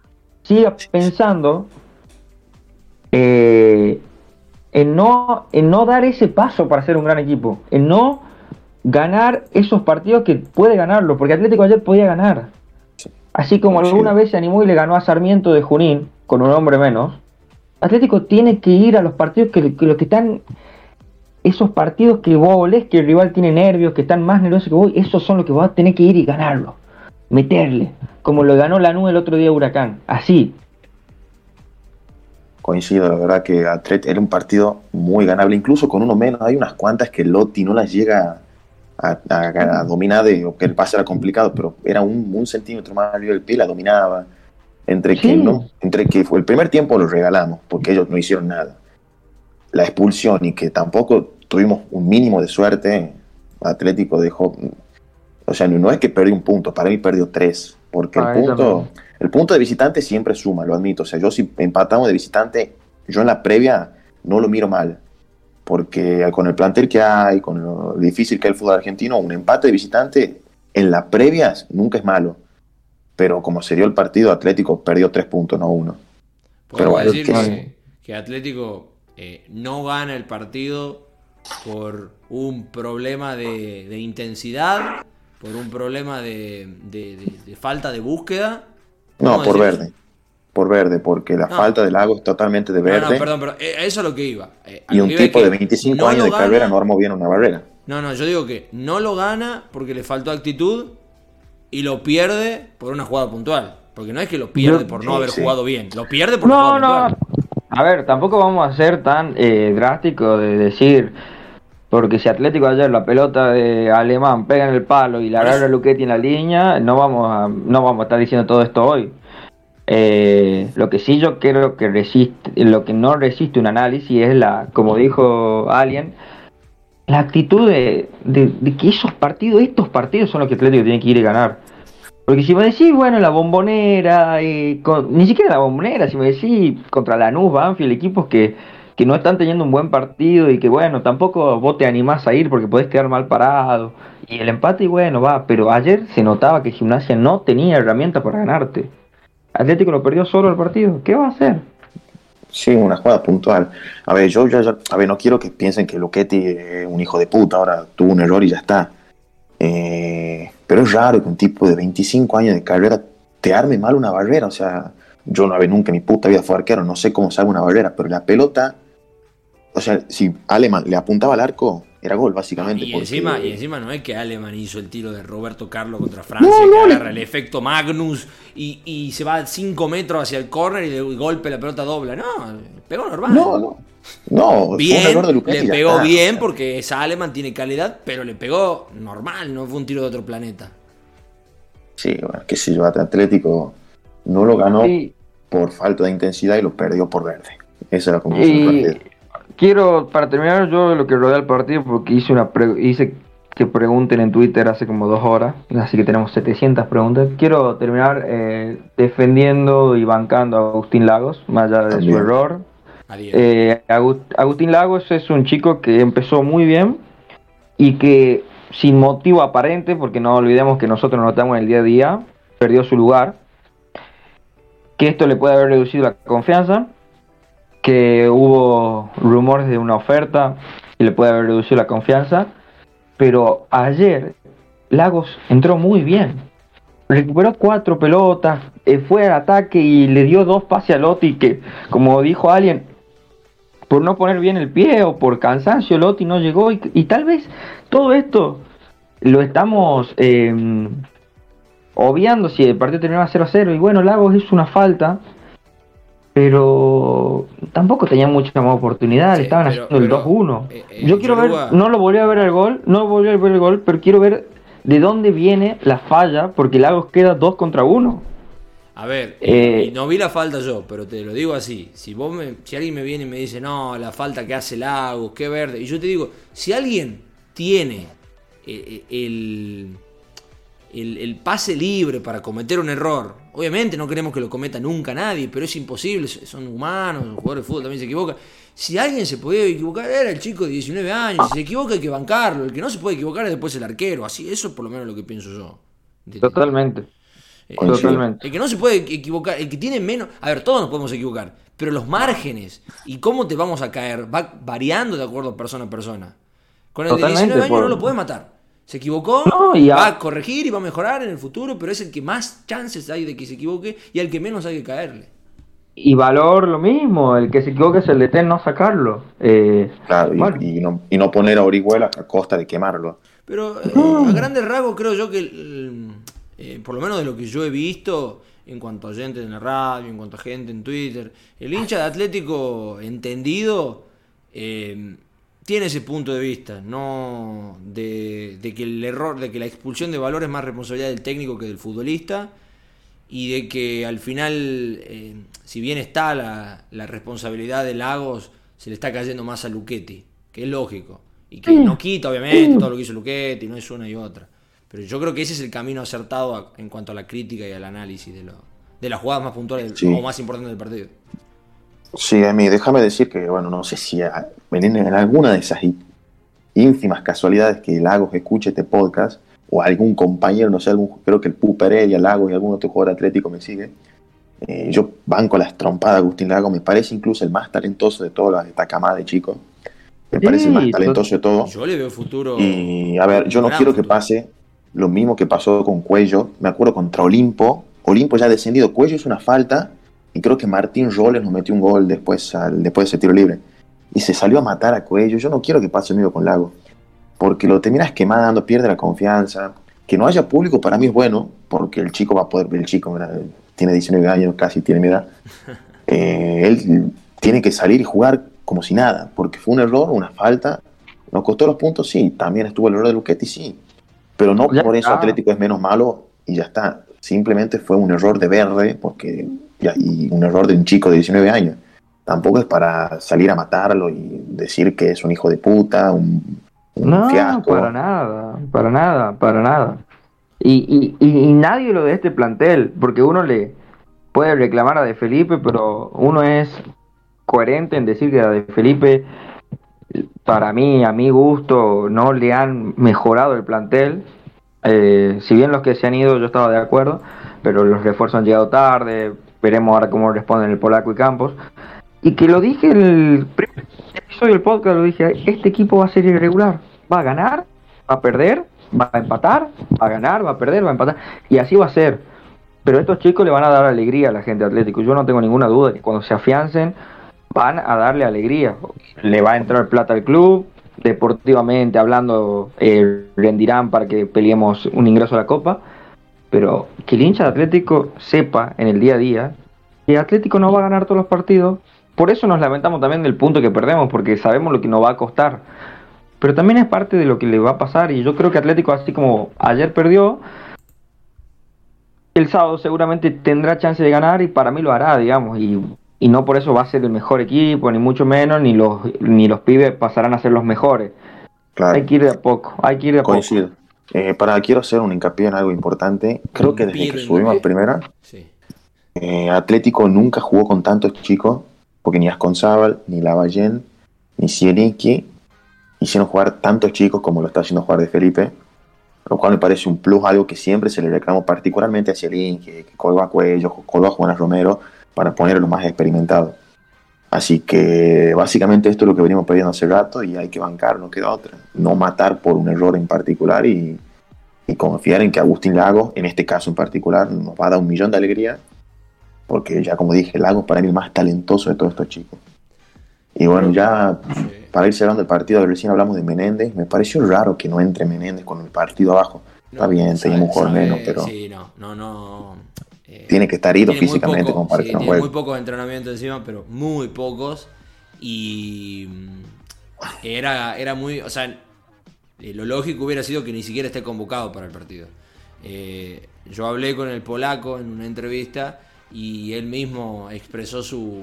Speaker 4: siga pensando eh, en, no, en no dar ese paso para ser un gran equipo. En no ganar esos partidos que puede ganarlo. Porque Atlético ayer podía ganar. Así como alguna vez se animó y le ganó a Sarmiento de Junín con un hombre menos. Atlético tiene que ir a los partidos que, que los que están esos partidos que vos olés que el rival tiene nervios, que están más nerviosos que vos, esos son los que vos vas a tener que ir y ganarlo. Meterle. Como lo ganó la nube el otro día Huracán. Así.
Speaker 2: Coincido, la verdad que Atlet era un partido muy ganable, incluso con uno menos. Hay unas cuantas que Lotti no las llega a, a- a dominar, de, o que el pase era complicado, pero era un, un centímetro más arriba del pie, la dominaba. Entre que,
Speaker 4: Sí.
Speaker 2: no, entre que fue el primer tiempo lo regalamos, porque ellos no hicieron nada. La expulsión y que tampoco tuvimos un mínimo de suerte, Atlético dejó. O sea, no, es que perdió un punto, para mí perdió tres, porque
Speaker 4: Ah,
Speaker 2: el punto.
Speaker 4: también.
Speaker 2: El punto de visitante siempre suma, lo admito. O sea, yo si empatamos de visitante, yo en la previa no lo miro mal. Porque con el plantel que hay, con lo difícil que es el fútbol argentino, un empate de visitante en la previa nunca es malo. Pero como se dio el partido, Atlético perdió tres puntos, no uno. Pero
Speaker 1: decir
Speaker 2: que-
Speaker 1: que, que Atlético eh, no gana el partido por un problema de, de intensidad, por un problema de, de- de- de falta de búsqueda.
Speaker 2: No,
Speaker 1: ¿Cómo
Speaker 2: por
Speaker 1: decir
Speaker 2: verde. Por verde, porque la
Speaker 1: No.
Speaker 2: falta de Lago es totalmente de?
Speaker 1: No,
Speaker 2: verde.
Speaker 1: no, perdón, pero eh, a eso es lo que iba. Eh,
Speaker 2: y un tipo de 25
Speaker 1: no
Speaker 2: años de
Speaker 1: gana-
Speaker 2: carrera no armó bien una barrera.
Speaker 1: No, no, yo digo que no lo gana porque le faltó actitud y lo pierde por una jugada puntual. Porque no es que lo pierde por no
Speaker 2: sí,
Speaker 1: haber
Speaker 2: sí.
Speaker 1: jugado bien, lo pierde por
Speaker 4: No,
Speaker 1: una jugada puntual.
Speaker 4: A ver, tampoco vamos a ser tan eh, drásticos de decir. Porque si Atlético ayer la pelota de Alemán pega en el palo y la agarra Luchetti en la línea, no vamos a, no vamos a estar diciendo todo esto hoy. Eh, lo que sí yo creo que resiste, lo que no resiste un análisis es la, como dijo Alien, la actitud de, de- que esos partidos, estos partidos son los que Atlético tiene que ir y ganar. Porque si me decís, bueno, la bombonera, eh, con- ni siquiera la bombonera, si me decís contra Lanús, Banfield, equipos que, que no están teniendo un buen partido y que, bueno, tampoco vos te animás a ir porque podés quedar mal parado. Y el empate, y bueno, va, pero ayer se notaba que Gimnasia no tenía herramientas para ganarte. Atlético lo perdió solo el partido, ¿qué va a hacer?
Speaker 2: Sí, una jugada puntual. A ver, yo ya, ya- a ver, no quiero que piensen que Luchetti es un hijo de puta, ahora tuvo un error y ya está. Eh, pero es raro que un tipo de 25 años de carrera te arme mal una barrera. O sea, yo no, a ver, nunca en mi puta vida fue arquero, no sé cómo arma una barrera, pero la pelota, o sea, si Aleman le apuntaba al arco, era gol, básicamente.
Speaker 1: Y
Speaker 2: porque-
Speaker 1: encima, y encima no es que Aleman hizo el tiro de Roberto Carlos contra Francia,
Speaker 2: No, no,
Speaker 1: que
Speaker 2: le-
Speaker 1: agarra el efecto Magnus y, y se va 5 metros hacia el córner y de golpe la pelota dobla. No, pegó normal.
Speaker 2: No, no. No, fue un
Speaker 1: Bien,
Speaker 2: error de
Speaker 1: le pegó bien porque esa Aleman tiene calidad, pero le pegó normal, no fue un tiro de otro planeta.
Speaker 2: Sí, bueno, qué sé yo, Atlético no lo ganó
Speaker 4: Sí,
Speaker 2: por falta de intensidad y lo perdió por verde. Esa es la conclusión del
Speaker 4: Y
Speaker 2: partido.
Speaker 4: Quiero, para terminar, yo lo que rodea el partido, porque hice una pre- hice que pregunten en Twitter hace como dos horas, así que tenemos 700 preguntas. Quiero terminar eh, defendiendo y bancando a Agustín Lagos, más allá de su error.
Speaker 1: Adiós.
Speaker 4: Eh, Agus- Agustín Lagos es un chico que empezó muy bien y que sin motivo aparente, porque no olvidemos que nosotros no estamos en el día a día, perdió su lugar. Que esto le puede haber reducido la confianza, que hubo rumores de una oferta y le puede haber reducido la confianza, pero ayer Lagos entró muy bien. Recuperó cuatro pelotas, eh, fue al ataque y le dio dos pases a Lotti que, como dijo alguien, por no poner bien el pie o por cansancio Lotti no llegó y, y tal vez todo esto lo estamos eh, obviando si el partido terminaba 0 a 0 y bueno, Lagos hizo una falta pero tampoco tenía mucha más oportunidad,
Speaker 1: Sí,
Speaker 4: estaban
Speaker 1: pero-
Speaker 4: haciendo el
Speaker 1: pero,
Speaker 4: 2-1.
Speaker 1: eh, eh,
Speaker 4: Yo quiero ver, no lo volví a ver el gol, no volví a ver el gol, pero quiero ver de dónde viene la falla, porque Lagos queda 2 contra 1.
Speaker 1: A ver,
Speaker 4: Eh,
Speaker 1: y no vi la falta yo, pero te lo digo así. Si vos me, si alguien me viene y me dice, no, la falta que hace Lagos, qué verde. Y yo te digo, si alguien tiene eh, el, el, pase libre para cometer un error. Obviamente no queremos que lo cometa nunca nadie, pero es imposible, son humanos, los jugadores de fútbol también se equivocan. Si alguien se podía equivocar, era el chico de 19 años, si se equivoca hay que bancarlo, el que no se puede equivocar es después el arquero, así, eso es por lo menos lo que pienso yo.
Speaker 4: Totalmente.
Speaker 1: Eh, Totalmente. El que no se puede equivocar, el que tiene menos, a ver, todos nos podemos equivocar, pero los márgenes y cómo te vamos a caer va variando de acuerdo persona a persona. Con el de 19 años no lo puedes matar. Se equivocó, va a corregir y va a mejorar en el futuro, pero es el que más chances hay de que se equivoque y al que menos hay que caerle.
Speaker 4: Y valor lo mismo, el que se equivoque es el de no sacarlo. Eh,
Speaker 2: claro, y, no, y, no, poner a Orihuela a costa de quemarlo.
Speaker 1: Pero eh, a grandes rasgos creo yo que, eh, por lo menos de lo que yo he visto, en cuanto a gente en la radio, en cuanto a gente en Twitter, el hincha de Atlético entendido tiene ese punto de vista, no de, que el error, de que la expulsión de valor es más responsabilidad del técnico que del futbolista y de que al final, eh, si bien está la, responsabilidad de Lagos, se le está cayendo más a Luchetti, que es lógico, y que no quita obviamente todo lo que hizo Luchetti, no es una y otra. Pero yo creo que ese es el camino acertado en cuanto a la crítica y al análisis de, lo, de las jugadas más puntuales o más importantes del partido.
Speaker 2: Sí, Emi, déjame decir que, bueno, no sé si en, alguna de esas ínfimas casualidades que Lagos escuche este podcast, o algún compañero, no sé, algún, creo que el Pu Pereira, Lagos y algún otro jugador atlético me sigue, eh, yo banco las trompadas de Agustín Lagos, me parece incluso el más talentoso de toda esta camada de chicos. Me parece el más talentoso de todos.
Speaker 1: Yo le veo futuro.
Speaker 2: Y a ver, yo no quiero que pase lo mismo que pasó con Cuello. Me acuerdo contra Olimpo. Olimpo ya ha descendido. Cuello es una falta y creo que Martín Roles nos metió un gol después, al, después de ese tiro libre. Y se salió a matar a Cuello. Yo no quiero que pase mismo con Lago. Porque lo terminas quemando, pierde la confianza. Que no haya público para mí es bueno, porque el chico va a poder ver, el chico tiene 19 años, casi tiene mi edad. Eh, él tiene que salir y jugar como si nada, porque fue un error, una falta. Nos costó los puntos, sí. También estuvo el error de Luchetti, sí. Pero no por eso Atlético es menos malo y ya está. Simplemente fue un error de verde, porque y un error de un chico de 19 años. Tampoco es para salir a matarlo y decir que es un hijo de puta, un,
Speaker 4: no, para nada, para nada, para nada. Y, y, nadie lo de este plantel, porque uno le puede reclamar a De Felipe, pero uno es coherente en decir que a De Felipe, para mí, a mi gusto, no le han mejorado el plantel. Eh, si bien los que se han ido yo estaba de acuerdo, pero los refuerzos han llegado tarde, Veremos ahora cómo responden el polaco y Campos. Y que lo dije en el primer episodio del podcast, lo dije, este equipo va a ser irregular. Va a ganar, va a perder, va a empatar, va a ganar, va a perder, va a empatar. Y así va a ser. Pero estos chicos le van a dar alegría a la gente Atlético. Yo no tengo ninguna duda de que cuando se afiancen van a darle alegría. Le va a entrar plata al club, deportivamente hablando, eh, rendirán para que peleemos un ingreso a la Copa pero que el hincha de Atlético sepa en el día a día que Atlético no va a ganar todos los partidos. Por eso nos lamentamos también del punto que perdemos, porque sabemos lo que nos va a costar. Pero también es parte de lo que le va a pasar. Y yo creo que Atlético, así como ayer perdió, el sábado seguramente tendrá chance de ganar y para mí lo hará, digamos. Y, no por eso va a ser el mejor equipo, ni mucho menos, ni los, ni los pibes pasarán a ser los mejores. Hay que ir de a poco, hay que ir de a poco.
Speaker 2: Eh, para, quiero hacer un hincapié en algo importante. Creo que desde que subimos a primera, eh, Atlético nunca jugó con tantos chicos, porque ni Asconzábal, ni Lavallén, ni Sieninki hicieron jugar tantos chicos como lo está haciendo jugar de Felipe, lo cual me parece un plus, algo que siempre se le reclamó particularmente a Sieninki, que colgó a Cuello, colgó a Juan Romero, para ponerlo más experimentado. Así que básicamente esto es lo que venimos pidiendo hace rato y hay que bancar, no queda otra. No matar por un error en particular y, confiar en que Agustín Lagos, en este caso en particular, nos va a dar un millón de alegría, porque ya como dije, Lagos para mí es el más talentoso de todos estos chicos. Y bueno, ya para ir cerrando el partido, recién hablamos de Menéndez, me pareció raro que no entre Menéndez con el partido abajo. Está bien, teníamos un menos, pero...
Speaker 1: Sí, no, no, no
Speaker 2: eh, tiene que estar ido físicamente
Speaker 1: como para que no tiene muy pocos entrenamientos encima, pero muy pocos. Y mm, era, era muy. O sea, eh, lo lógico hubiera sido que ni siquiera esté convocado para el partido. Eh, yo hablé con el polaco en una entrevista y él mismo expresó su,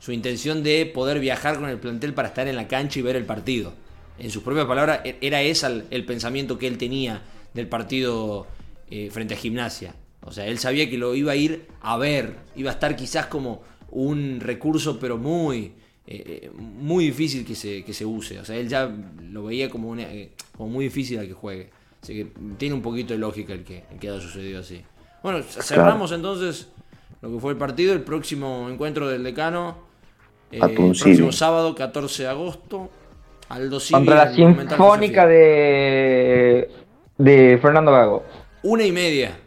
Speaker 1: su intención de poder viajar con el plantel para estar en la cancha y ver el partido. En sus propias palabras, e-, era ese el, el pensamiento que él tenía del partido eh, frente a Gimnasia. O sea, él sabía que lo iba a ir a ver, iba a estar quizás como un recurso, pero muy, eh, muy difícil que se, que se use. O sea, él ya lo veía como, una, eh, como muy difícil a que juegue. Así que tiene un poquito de lógica el que, el que haya sucedido así. Bueno, cerramos entonces lo que fue el partido, el próximo encuentro del decano, eh, el próximo sábado, 14 de agosto,
Speaker 4: Aldo Contra la Sinfónica de, de Fernando Gago.
Speaker 1: Una y media.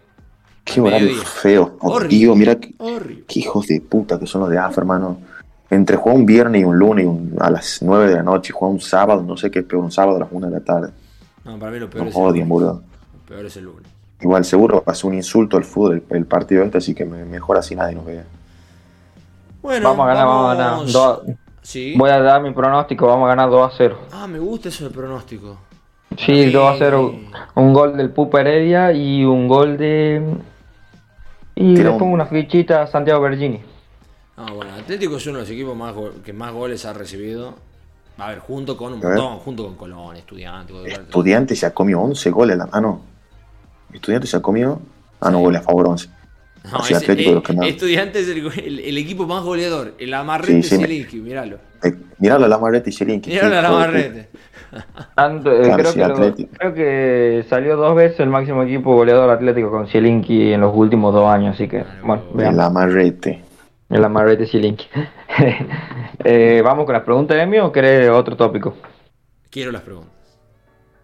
Speaker 2: Qué horario feo. Digo, mira qué, hijos de puta que son los de AFA, hermano. Entre jugar un viernes y un lunes a las 9 de la noche y jugar un sábado, no sé qué es peor, un sábado a las 1 de la tarde.
Speaker 1: No, para mí lo peor
Speaker 2: es el lunes. Lo
Speaker 1: peor es el lunes.
Speaker 2: Igual seguro pasó un insulto al fútbol el, partido este, así que mejor así nadie nos vea.
Speaker 4: Bueno, vamos a ganar, vamos, a ganar. Voy a dar mi pronóstico, vamos a ganar 2 a 0.
Speaker 1: Ah, me gusta eso del pronóstico.
Speaker 4: Sí, 2 a 0. Un gol del Pupa Heredia y un gol de. Y le pongo una fichita a Santiago Bergini.
Speaker 1: Ah, bueno, Atlético es uno de los equipos más que más goles ha recibido. A ver, junto con un montón, junto con Colón, Estudiantes.
Speaker 2: Estudiantes se ha comido 11 goles. Ah, no. Estudiantes se ha comido. Ah, no, goles a favor 11.
Speaker 1: No, es, Atlético eh, Estudiantes es el, equipo más goleador. El Amarrete sí, sí, míralo.
Speaker 2: Eh, míralo, el Amarrete y Zielinski.
Speaker 1: Míralo, el Amarrete.
Speaker 4: Eh, creo, que salió dos veces el máximo equipo goleador atlético con Zielinski en los últimos dos años, así que, bueno,
Speaker 2: veamos. El Amarrete.
Speaker 4: El Amarrete Zielinski. eh, ¿Vamos con las preguntas de mí o querés otro tópico?
Speaker 1: Quiero las preguntas.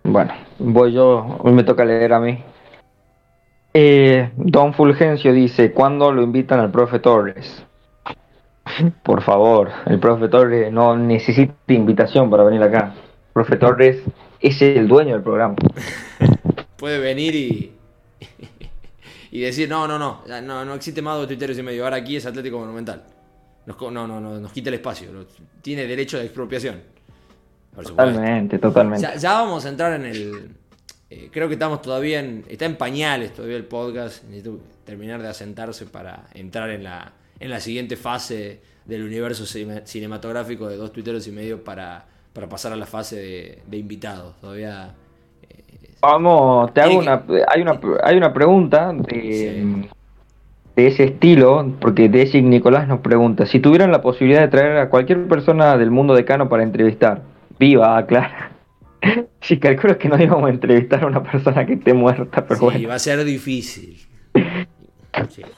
Speaker 4: Bueno, voy yo, hoy me toca leer a mí. Eh, Don Fulgencio dice, ¿cuándo lo invitan al profe Torres? Por favor, el profe Torres no necesita invitación para venir acá. Profe Torres es el dueño del programa.
Speaker 1: Puede venir y, y decir, no, no, no, no, no existe más dos tuiteros y medio, ahora aquí es Atlético Monumental. Nos, no, no, no, nos quita el espacio, tiene derecho de expropiación.
Speaker 4: Totalmente, totalmente.
Speaker 1: ya vamos a entrar en el, eh, creo que estamos todavía en. Está en pañales todavía el podcast. Necesito terminar de asentarse para entrar en la, en la siguiente fase del universo cinematográfico de dos tuiteros y medio para, para pasar a la fase de, invitados. Todavía.
Speaker 4: Eh, Vamos, te hago una, hay una. Hay una pregunta de. de ese estilo, porque Desi Nicolás nos pregunta, si tuvieran la posibilidad de traer a cualquier persona del mundo decano para entrevistar, viva, claro, Sí, calculo que no íbamos a entrevistar a una persona que esté muerta, pero sí, bueno.
Speaker 1: va a ser difícil.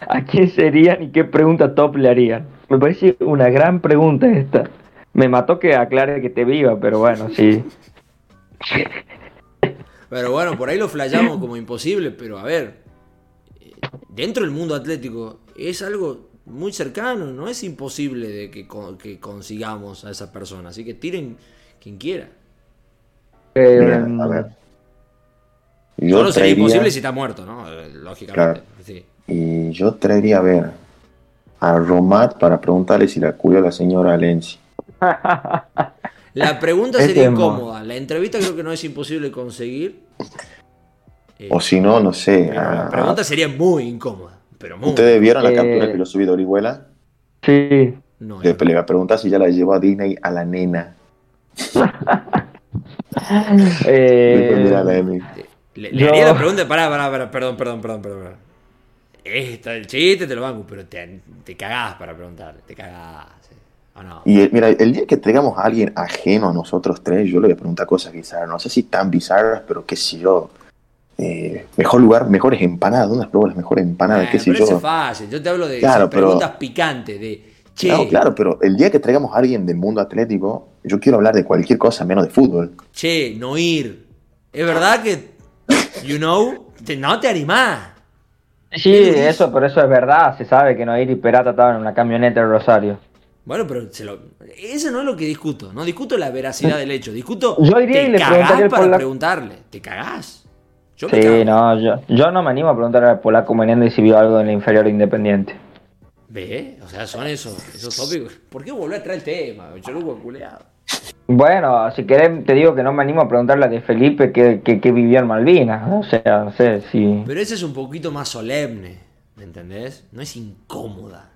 Speaker 4: ¿A quién serían y qué pregunta top le harían? Me parece una gran pregunta esta. Me mató que aclare que te viva, pero bueno, sí.
Speaker 1: Pero bueno, por ahí lo flayamos como imposible, pero a ver, dentro del mundo atlético es algo muy cercano, no es imposible de que, que consigamos a esa persona, así que tiren quien quiera.
Speaker 2: Eh, a ver.
Speaker 1: Yo Solo sería imposible si está muerto, ¿no? Lógicamente.
Speaker 2: Y yo traería a ver a Romat para preguntarle si la cuidó la señora Lenzi.
Speaker 1: La pregunta sería incómoda. La entrevista creo que no es imposible conseguir.
Speaker 2: o si no, no sé.
Speaker 1: la pregunta sería muy incómoda. Pero
Speaker 2: ¿Ustedes vieron la eh, captura que lo subí de Orihuela?
Speaker 4: Sí.
Speaker 2: No, le, le voy a preguntar si ya la llevó a Disney a la nena.
Speaker 1: eh, le, le haría la pregunta, pará, pará, pará, perdón, perdón, perdón, perdón. Está el chiste, te lo banco, pero te, te cagás para preguntarle, te cagás.
Speaker 2: Y eh, mira, el día que traigamos a alguien ajeno a nosotros tres, yo le voy a preguntar cosas bizarras, no sé si tan bizarras, pero qué sé yo. Eh, mejor lugar, mejores empanadas, ¿dónde has probado las mejores empanadas? ¿Qué sé
Speaker 1: pero
Speaker 2: yo? Eso
Speaker 1: es fácil, yo te hablo de preguntas picantes, de
Speaker 2: Claro, claro, pero el día que traigamos a alguien del mundo atlético, yo quiero hablar de cualquier cosa menos de fútbol.
Speaker 1: Che, no ir. Es verdad que, you know, no te animás.
Speaker 4: Sí, eso, pero eso es verdad. Se sabe que no ir y Perata estaba en una camioneta de Rosario.
Speaker 1: Bueno, pero se lo... eso no es lo que discuto. No discuto la veracidad del hecho. Discuto.
Speaker 4: Yo iría y le cagás
Speaker 1: para preguntarle. Te cagás.
Speaker 4: Yo sí, no, yo, yo no me animo a preguntarle al polaco Menéndez si vio algo en la inferior independiente.
Speaker 1: ¿Ve? O sea, son esos, esos tópicos. ¿Por qué volver a traer el tema? Choluco culeado.
Speaker 4: Bueno, si querés, te digo que no me animo a preguntarle a de Felipe qué que, vivió en Malvinas. O sea, no sé si.
Speaker 1: Pero ese es un poquito más solemne, ¿me entendés? No es incómoda.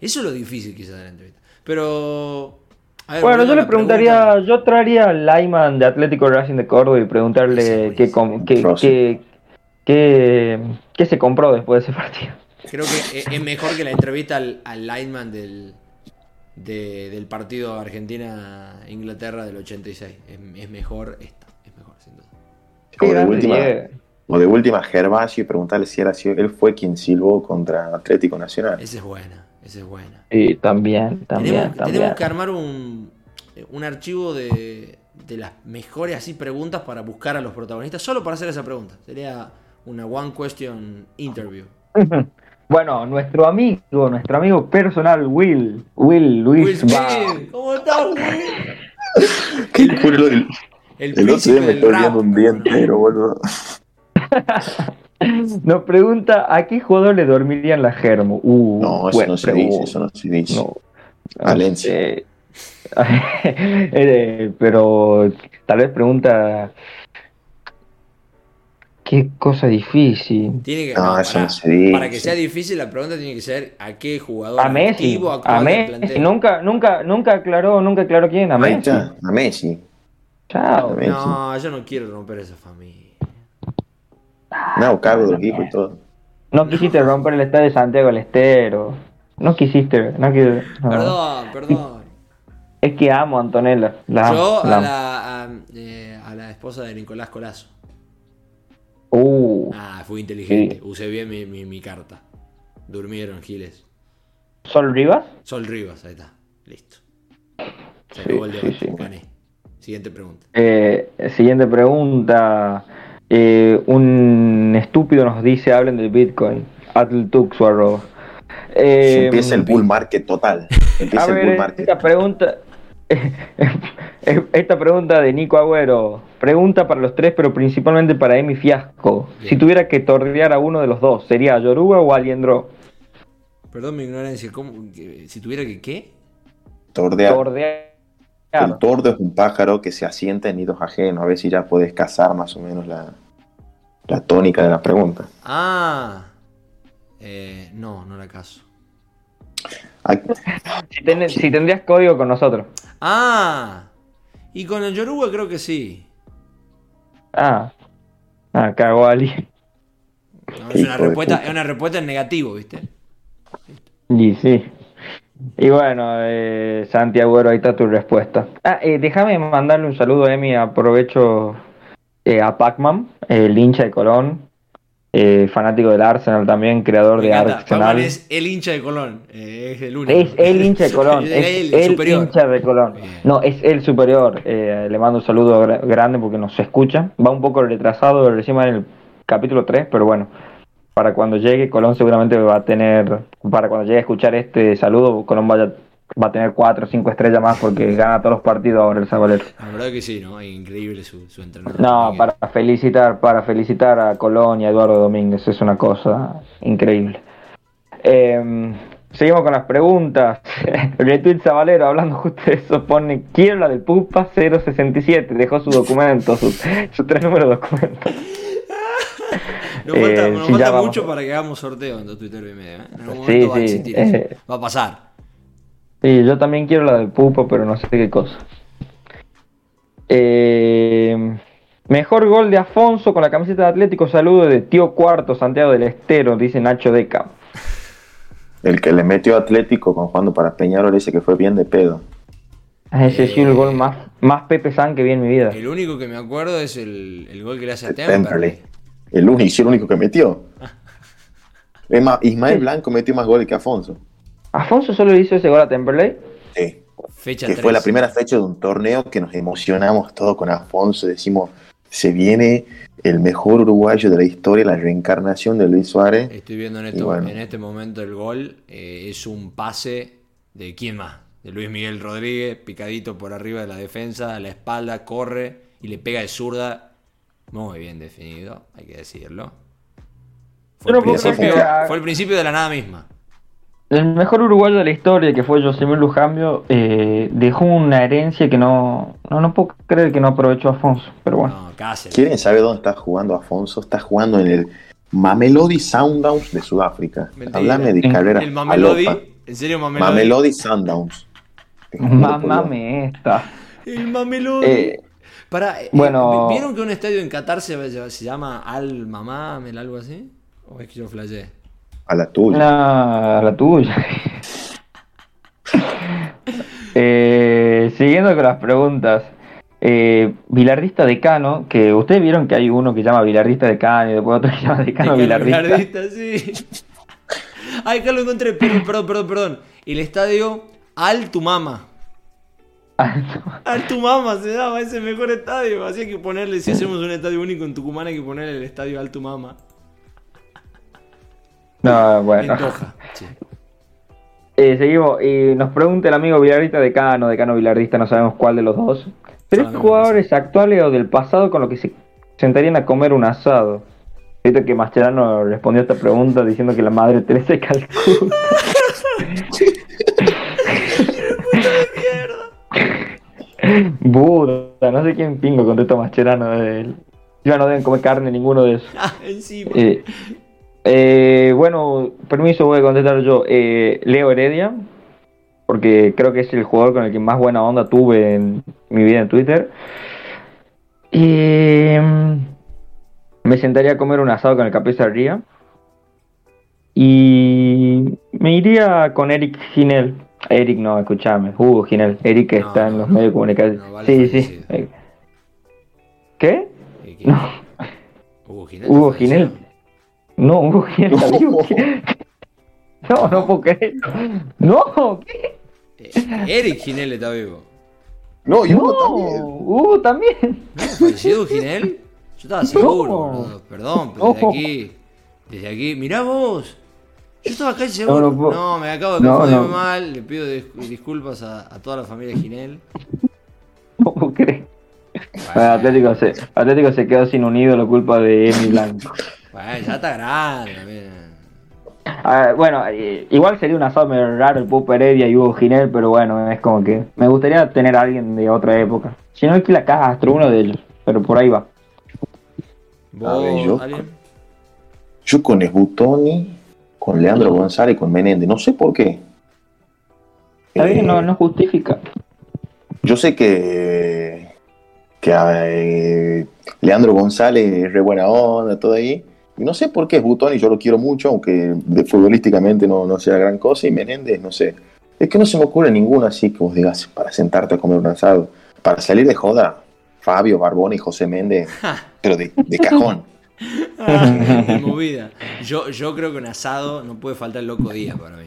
Speaker 1: Eso es lo difícil quizás de la entrevista. Pero.
Speaker 4: bueno, yo le preguntaría, yo traería al Lyman de Atlético Racing de Córdoba y preguntarle qué, qué, ¿Qué, qué se compró después de ese partido?
Speaker 1: Creo que es- es mejor que la entrevista al, al lineman del, de- del partido Argentina-Inglaterra del 86. Es, es mejor esta, es mejor, sin duda.
Speaker 2: O de última, o de última Gervasio y preguntarle si era si él fue quien silbó contra Atlético Nacional.
Speaker 1: Esa es buena, esa es buena.
Speaker 4: Sí, también, también,
Speaker 1: tenemos,
Speaker 4: también.
Speaker 1: tenemos que armar un, un archivo de, de las mejores así preguntas para buscar a los protagonistas, solo para hacer esa pregunta. Sería una one question interview.
Speaker 4: Bueno, nuestro amigo, nuestro amigo personal, Will, Will Luis
Speaker 1: Will Smith, ¿cómo estás, Will?
Speaker 2: Qué culo el,
Speaker 1: El
Speaker 2: el otro día me estoy un día entero, boludo.
Speaker 4: nos pregunta a qué jugador le dormirían la germo. Uh,
Speaker 2: No, eso no se dice, eso no se dice.
Speaker 4: No.
Speaker 2: Valencia.
Speaker 4: Eh, eh, pero tal vez pregunta qué cosa difícil.
Speaker 1: Tiene que,
Speaker 2: No,
Speaker 1: no,
Speaker 2: eso
Speaker 1: pará.
Speaker 2: no se dice.
Speaker 1: Para que sea difícil, la pregunta tiene que ser a qué jugador
Speaker 4: A Messi,
Speaker 1: activo
Speaker 4: a Messi, nunca, nunca, nunca aclaró, nunca aclaró quién, a Messi.
Speaker 2: a Messi.
Speaker 4: Chao.
Speaker 2: A Messi.
Speaker 1: No, yo no quiero romper esa familia.
Speaker 2: Me hago cargo de los hijos y todo.
Speaker 4: No quisiste romper el estadio de Santiago del Estero. No quisiste, no quisiste. no.
Speaker 1: Perdón, perdón.
Speaker 4: Es que amo a Antonella. La amo,
Speaker 1: Yo
Speaker 4: la
Speaker 1: a
Speaker 4: amo.
Speaker 1: la, a, eh, a la esposa de Nicolás Colazo.
Speaker 4: Uh,
Speaker 1: Ah, fui inteligente.
Speaker 4: Sí.
Speaker 1: Usé bien mi, mi, mi carta. Durmieron, Giles.
Speaker 4: ¿Sol Rivas?
Speaker 1: Sol Rivas, ahí está. Listo. Se
Speaker 4: Sí,
Speaker 1: acabó el
Speaker 4: sí,
Speaker 1: debate.
Speaker 4: sí.
Speaker 1: Gané. Siguiente pregunta.
Speaker 4: Eh, siguiente pregunta. Eh, un estúpido nos dice, hablen del Bitcoin. Atl o arroba. Eh,
Speaker 2: empieza el bull market total.
Speaker 4: a
Speaker 2: Empieza el bull
Speaker 4: ver,
Speaker 2: market.
Speaker 4: esta pregunta... Esta pregunta de Nico Agüero. Pregunta para los tres, pero principalmente para Emi Fiasco.
Speaker 1: Bien.
Speaker 4: Si tuviera que tordear a uno de los dos, ¿sería Yoruba o Aliendro?
Speaker 1: Perdón mi ignorancia. ¿cómo? Si tuviera que qué?
Speaker 2: Tordear.
Speaker 4: Tordear.
Speaker 2: El tordo es un pájaro que se asienta en nidos ajenos. A ver si ya puedes cazar más o menos la, la tónica de la pregunta.
Speaker 1: Ah. Eh, no, no la caso.
Speaker 4: Si, ten- si tendrías código con nosotros.
Speaker 1: Ah. Y con el Yoruba creo que sí.
Speaker 4: Ah. Ah, cagó Ali.
Speaker 1: No, es, una respuesta, es una respuesta en negativo, ¿viste?
Speaker 4: Y sí. Y bueno, eh, Santi Agüero, ahí está tu respuesta. Ah, eh, déjame mandarle un saludo a Emi. Aprovecho eh, a Pacman, el hincha de Colón, eh, fanático del Arsenal también, creador
Speaker 1: Me
Speaker 4: de
Speaker 1: encanta.
Speaker 4: Arsenal.
Speaker 1: Es el hincha de Colón. eh, es el único.
Speaker 4: Es el hincha de Colón,
Speaker 1: es el,
Speaker 4: el
Speaker 1: superior.
Speaker 4: hincha de Colón. No, es el superior. Eh, le mando un saludo gra- grande porque nos escucha. Va un poco retrasado, va en el capítulo 3, pero bueno, para cuando llegue Colón seguramente va a tener, para cuando llegue a escuchar este saludo, Colón vaya, va a tener 4 o 5 estrellas más porque gana todos los partidos ahora el Zabalero.
Speaker 1: La verdad que sí, ¿no? Es increíble su, su entrenador.
Speaker 4: No,
Speaker 1: Miguel.
Speaker 4: para felicitar, para felicitar a Colón y a Eduardo Domínguez, es una cosa increíble. Eh, seguimos con las preguntas. Retweet Zabalero, hablando justo de eso, pone quiero la del Pupa 067, dejó su documento, su, su tres números de documento.
Speaker 1: Nos falta,
Speaker 4: Eh,
Speaker 1: nos falta
Speaker 4: vamos.
Speaker 1: mucho para que hagamos sorteo en Twitter y medio. ¿eh? En algún
Speaker 4: Sí,
Speaker 1: momento va a existir eso.
Speaker 4: eh.
Speaker 1: Va a pasar.
Speaker 4: Sí, yo también quiero la del Pupa, pero no sé qué cosa. Eh, mejor gol de Afonso con la camiseta de Atlético, saludo de Tío Cuarto, Santiago del Estero, dice Nacho Deca.
Speaker 2: el que le metió a Atlético con jugando para Peñarol ese que fue bien de pedo.
Speaker 4: Ese sí el gol más, más Pepe San que vi en mi vida.
Speaker 1: El único que me acuerdo es el, el gol que le hace a
Speaker 2: El
Speaker 1: Temperley.
Speaker 2: Temperley. El único, sí, el único que metió. Es más, Ismael Blanco metió más goles que Afonso.
Speaker 4: Afonso solo hizo ese gol a Temperley.
Speaker 2: Sí.
Speaker 1: Fecha
Speaker 2: Que
Speaker 1: 3.
Speaker 2: fue la primera fecha de un torneo que nos emocionamos todos con Afonso. Decimos, se viene el mejor uruguayo de la historia, la reencarnación de Luis Suárez.
Speaker 1: Estoy viendo en,
Speaker 2: Y
Speaker 1: esto,
Speaker 2: bueno.
Speaker 1: en este momento el gol. eh, es un pase de quién más. De Luis Miguel Rodríguez, picadito por arriba de la defensa, a la espalda, corre y le pega de zurda. Muy bien definido, hay que decirlo. El principio, fue el principio de la nada misma.
Speaker 4: El mejor uruguayo de la historia, que fue Josemir Lujambio, eh, dejó una herencia que no, no, no puedo creer que no aprovechó Afonso. Pero bueno,
Speaker 1: No, Cáceres.
Speaker 2: ¿Quieren saber dónde está jugando Afonso? Está jugando en el Mamelodi Sundowns de Sudáfrica.
Speaker 1: Mentira.
Speaker 2: Háblame de
Speaker 4: El-
Speaker 2: carrera.
Speaker 1: El Mamelodi. ¿En serio Mamelodi?
Speaker 2: Mamelodi Sundowns.
Speaker 4: Mamame esta.
Speaker 1: El Mamelodi.
Speaker 4: Eh,
Speaker 1: Para, eh,
Speaker 4: Bueno.
Speaker 1: ¿Vieron que un estadio en Qatar se, se llama Al Mamamel, algo así? ¿O es que yo flasheé?
Speaker 2: A la tuya.
Speaker 4: La, la tuya. Eh, siguiendo con las preguntas. Eh, bilardista decano, que ustedes vieron que hay uno que llama bilardista decano y después otro que llama decano bilardista.
Speaker 1: Bilardista, sí. Ay, acá lo encontré. Perdón, perdón, perdón, perdón. El estadio Al Tumama. Al Tumama se llama, es el mejor estadio. Así hay que ponerle, si hacemos un estadio único en Tucumán, hay que ponerle el estadio Al Tumama.
Speaker 4: No, bueno.
Speaker 1: Doha. Sí.
Speaker 4: Eh, seguimos. Y nos pregunta el amigo bilardista decano, decano bilardista, no sabemos cuál de los dos. ¿Tres
Speaker 1: Solamente
Speaker 4: jugadores actuales o del pasado con los que se sentarían a comer un asado? Ahorita que Mascherano respondió a esta pregunta diciendo que la madre Teresa de Calcuta. Buda, no sé quién pingo contestó Mascherano. eh. Ya no deben comer carne ninguno de esos.
Speaker 1: Ah, encima.
Speaker 4: Eh, eh, bueno, permiso, voy a contestar yo. Eh, Leo Heredia, porque creo que es el jugador con el que más buena onda tuve en mi vida en Twitter. Y mm, me sentaría a comer un asado con el Capeza Ría. Y me iría con Eric Ginel. Eric, no, escúchame, Hugo Ginel. Eric que
Speaker 1: No,
Speaker 4: está en los medios de comunicación.
Speaker 1: no, vale
Speaker 4: sí, sí. Eh, ¿Qué? No.
Speaker 1: Hugo Ginel.
Speaker 4: Hugo. Ginel. No, Hugo Ginel está vivo. No, no puedo creer. No, ¿qué?
Speaker 1: Eric Ginel está vivo.
Speaker 2: No, yo
Speaker 4: No,
Speaker 2: no, también.
Speaker 4: Hugo también.
Speaker 1: ¿No falleció Hugo Ginel? Yo estaba seguro, boludo. Perdón, pero desde aquí. Desde aquí. Mirá vos. Yo estaba casi seguro.
Speaker 4: No,
Speaker 1: No,
Speaker 4: no puedo.
Speaker 1: me acabo de confundir
Speaker 4: no.
Speaker 1: mal. Le pido dis- disculpas a, a toda la familia Ginel.
Speaker 4: No puedo creer. Bueno, Atlético, se, Atlético se quedó sin un ídolo culpa de Emi Blanco.
Speaker 1: Bueno, ya está grande también.
Speaker 4: Ah, bueno, igual sería un asado medio raro el Pupo Heredia y Hugo Ginel, pero bueno, es como que me gustaría tener a alguien de otra época. Si no, es que la Castro, uno de ellos, pero por ahí va.
Speaker 1: ¿Vos,
Speaker 2: ver, yo-
Speaker 1: alguien?
Speaker 2: Yo con Esbutoni, con Leandro González y con Menéndez. No sé por qué.
Speaker 4: Está bien,
Speaker 2: Eh,
Speaker 4: no, no justifica.
Speaker 2: Yo sé que, que eh, Leandro González es re buena onda, todo ahí. Y no sé por qué es Butoni, yo lo quiero mucho, aunque de, futbolísticamente no, no sea gran cosa. Y Menéndez, no sé. Es que no se me ocurre ninguno así que vos digas para sentarte a comer un asado. Para salir de joda, Fabio, Barbón y José Méndez, pero de, de cajón.
Speaker 1: Ah, movida. Yo, yo creo que un asado no puede faltar el loco día para mí.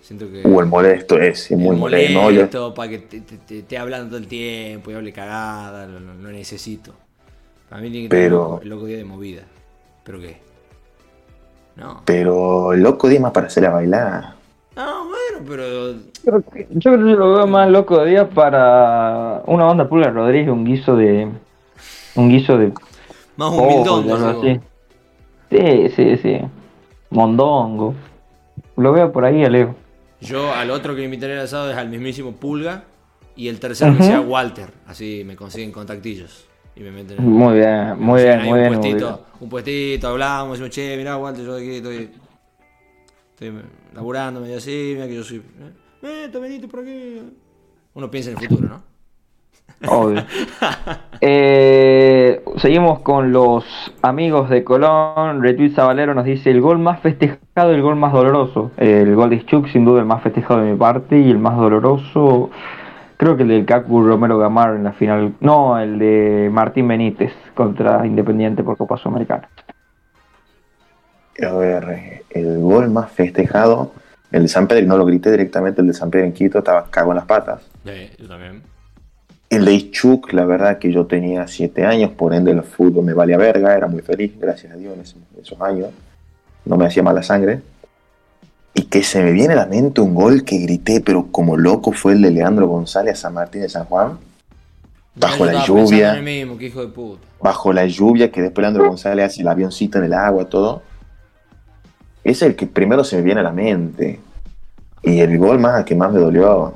Speaker 1: Siento que.
Speaker 2: Uh, el molesto es, es muy
Speaker 1: el
Speaker 2: molesto.
Speaker 1: para que te, te hablando todo el tiempo y hable cagada, lo, lo- lo necesito. Para mí tiene que tener
Speaker 2: Pero-
Speaker 1: el loco- el loco día de movida. ¿Pero qué? No.
Speaker 2: Pero loco día es más para hacer a bailar.
Speaker 1: No, bueno, pero.
Speaker 4: Yo creo que- yo creo que lo veo más loco de día para una banda Pula Rodríguez, un guiso de. Un guiso de.
Speaker 1: Más humildón,
Speaker 4: algo así. Sí, sí, sí. Mondongo. Lo veo por ahí, Alejo.
Speaker 1: Yo al otro que le invitaré al asado es al mismísimo Pulga. Y el tercero
Speaker 4: Ujú.
Speaker 1: que sea Walter. Así me consiguen contactillos. Y me meten en-
Speaker 4: Muy bien, muy bien, muy bien.
Speaker 1: Un puestito, un puestito, hablamos, decimos, che, mirá, Walter, yo aquí estoy. Estoy laburando medio así, mira que yo soy. Eh, eh, venite por aquí. Uno piensa en el futuro, ¿no?
Speaker 4: Obvio. Eh, seguimos con los amigos de Colón. Retweet Zabalero nos dice: el gol más festejado y el gol más doloroso. El gol de Schuk, sin duda, el más festejado de mi parte. Y el más doloroso, creo que el del Cacu Romero Gamar en la final. No, el de Martín Benítez contra Independiente por Copa Sudamericana.
Speaker 2: A ver, el gol más festejado, el de San Pedro, y no lo grité directamente, el de San Pedro en Quito, estaba cago en las patas.
Speaker 1: Sí, yo también.
Speaker 2: El de Ichuk, la verdad que yo tenía siete años, por ende el fútbol me valía verga, era muy feliz, gracias a Dios en esos años. No me hacía mala sangre. Y que se me viene a la mente un gol que grité, pero como loco, fue el de Leandro González a San Martín de San Juan. Bajo la lluvia.
Speaker 1: mismo, hijo de puta.
Speaker 2: bajo la lluvia, que después Leandro González hace el avioncito en el agua, todo. Es el que primero se me viene a la mente. Y el gol más que más me dolió,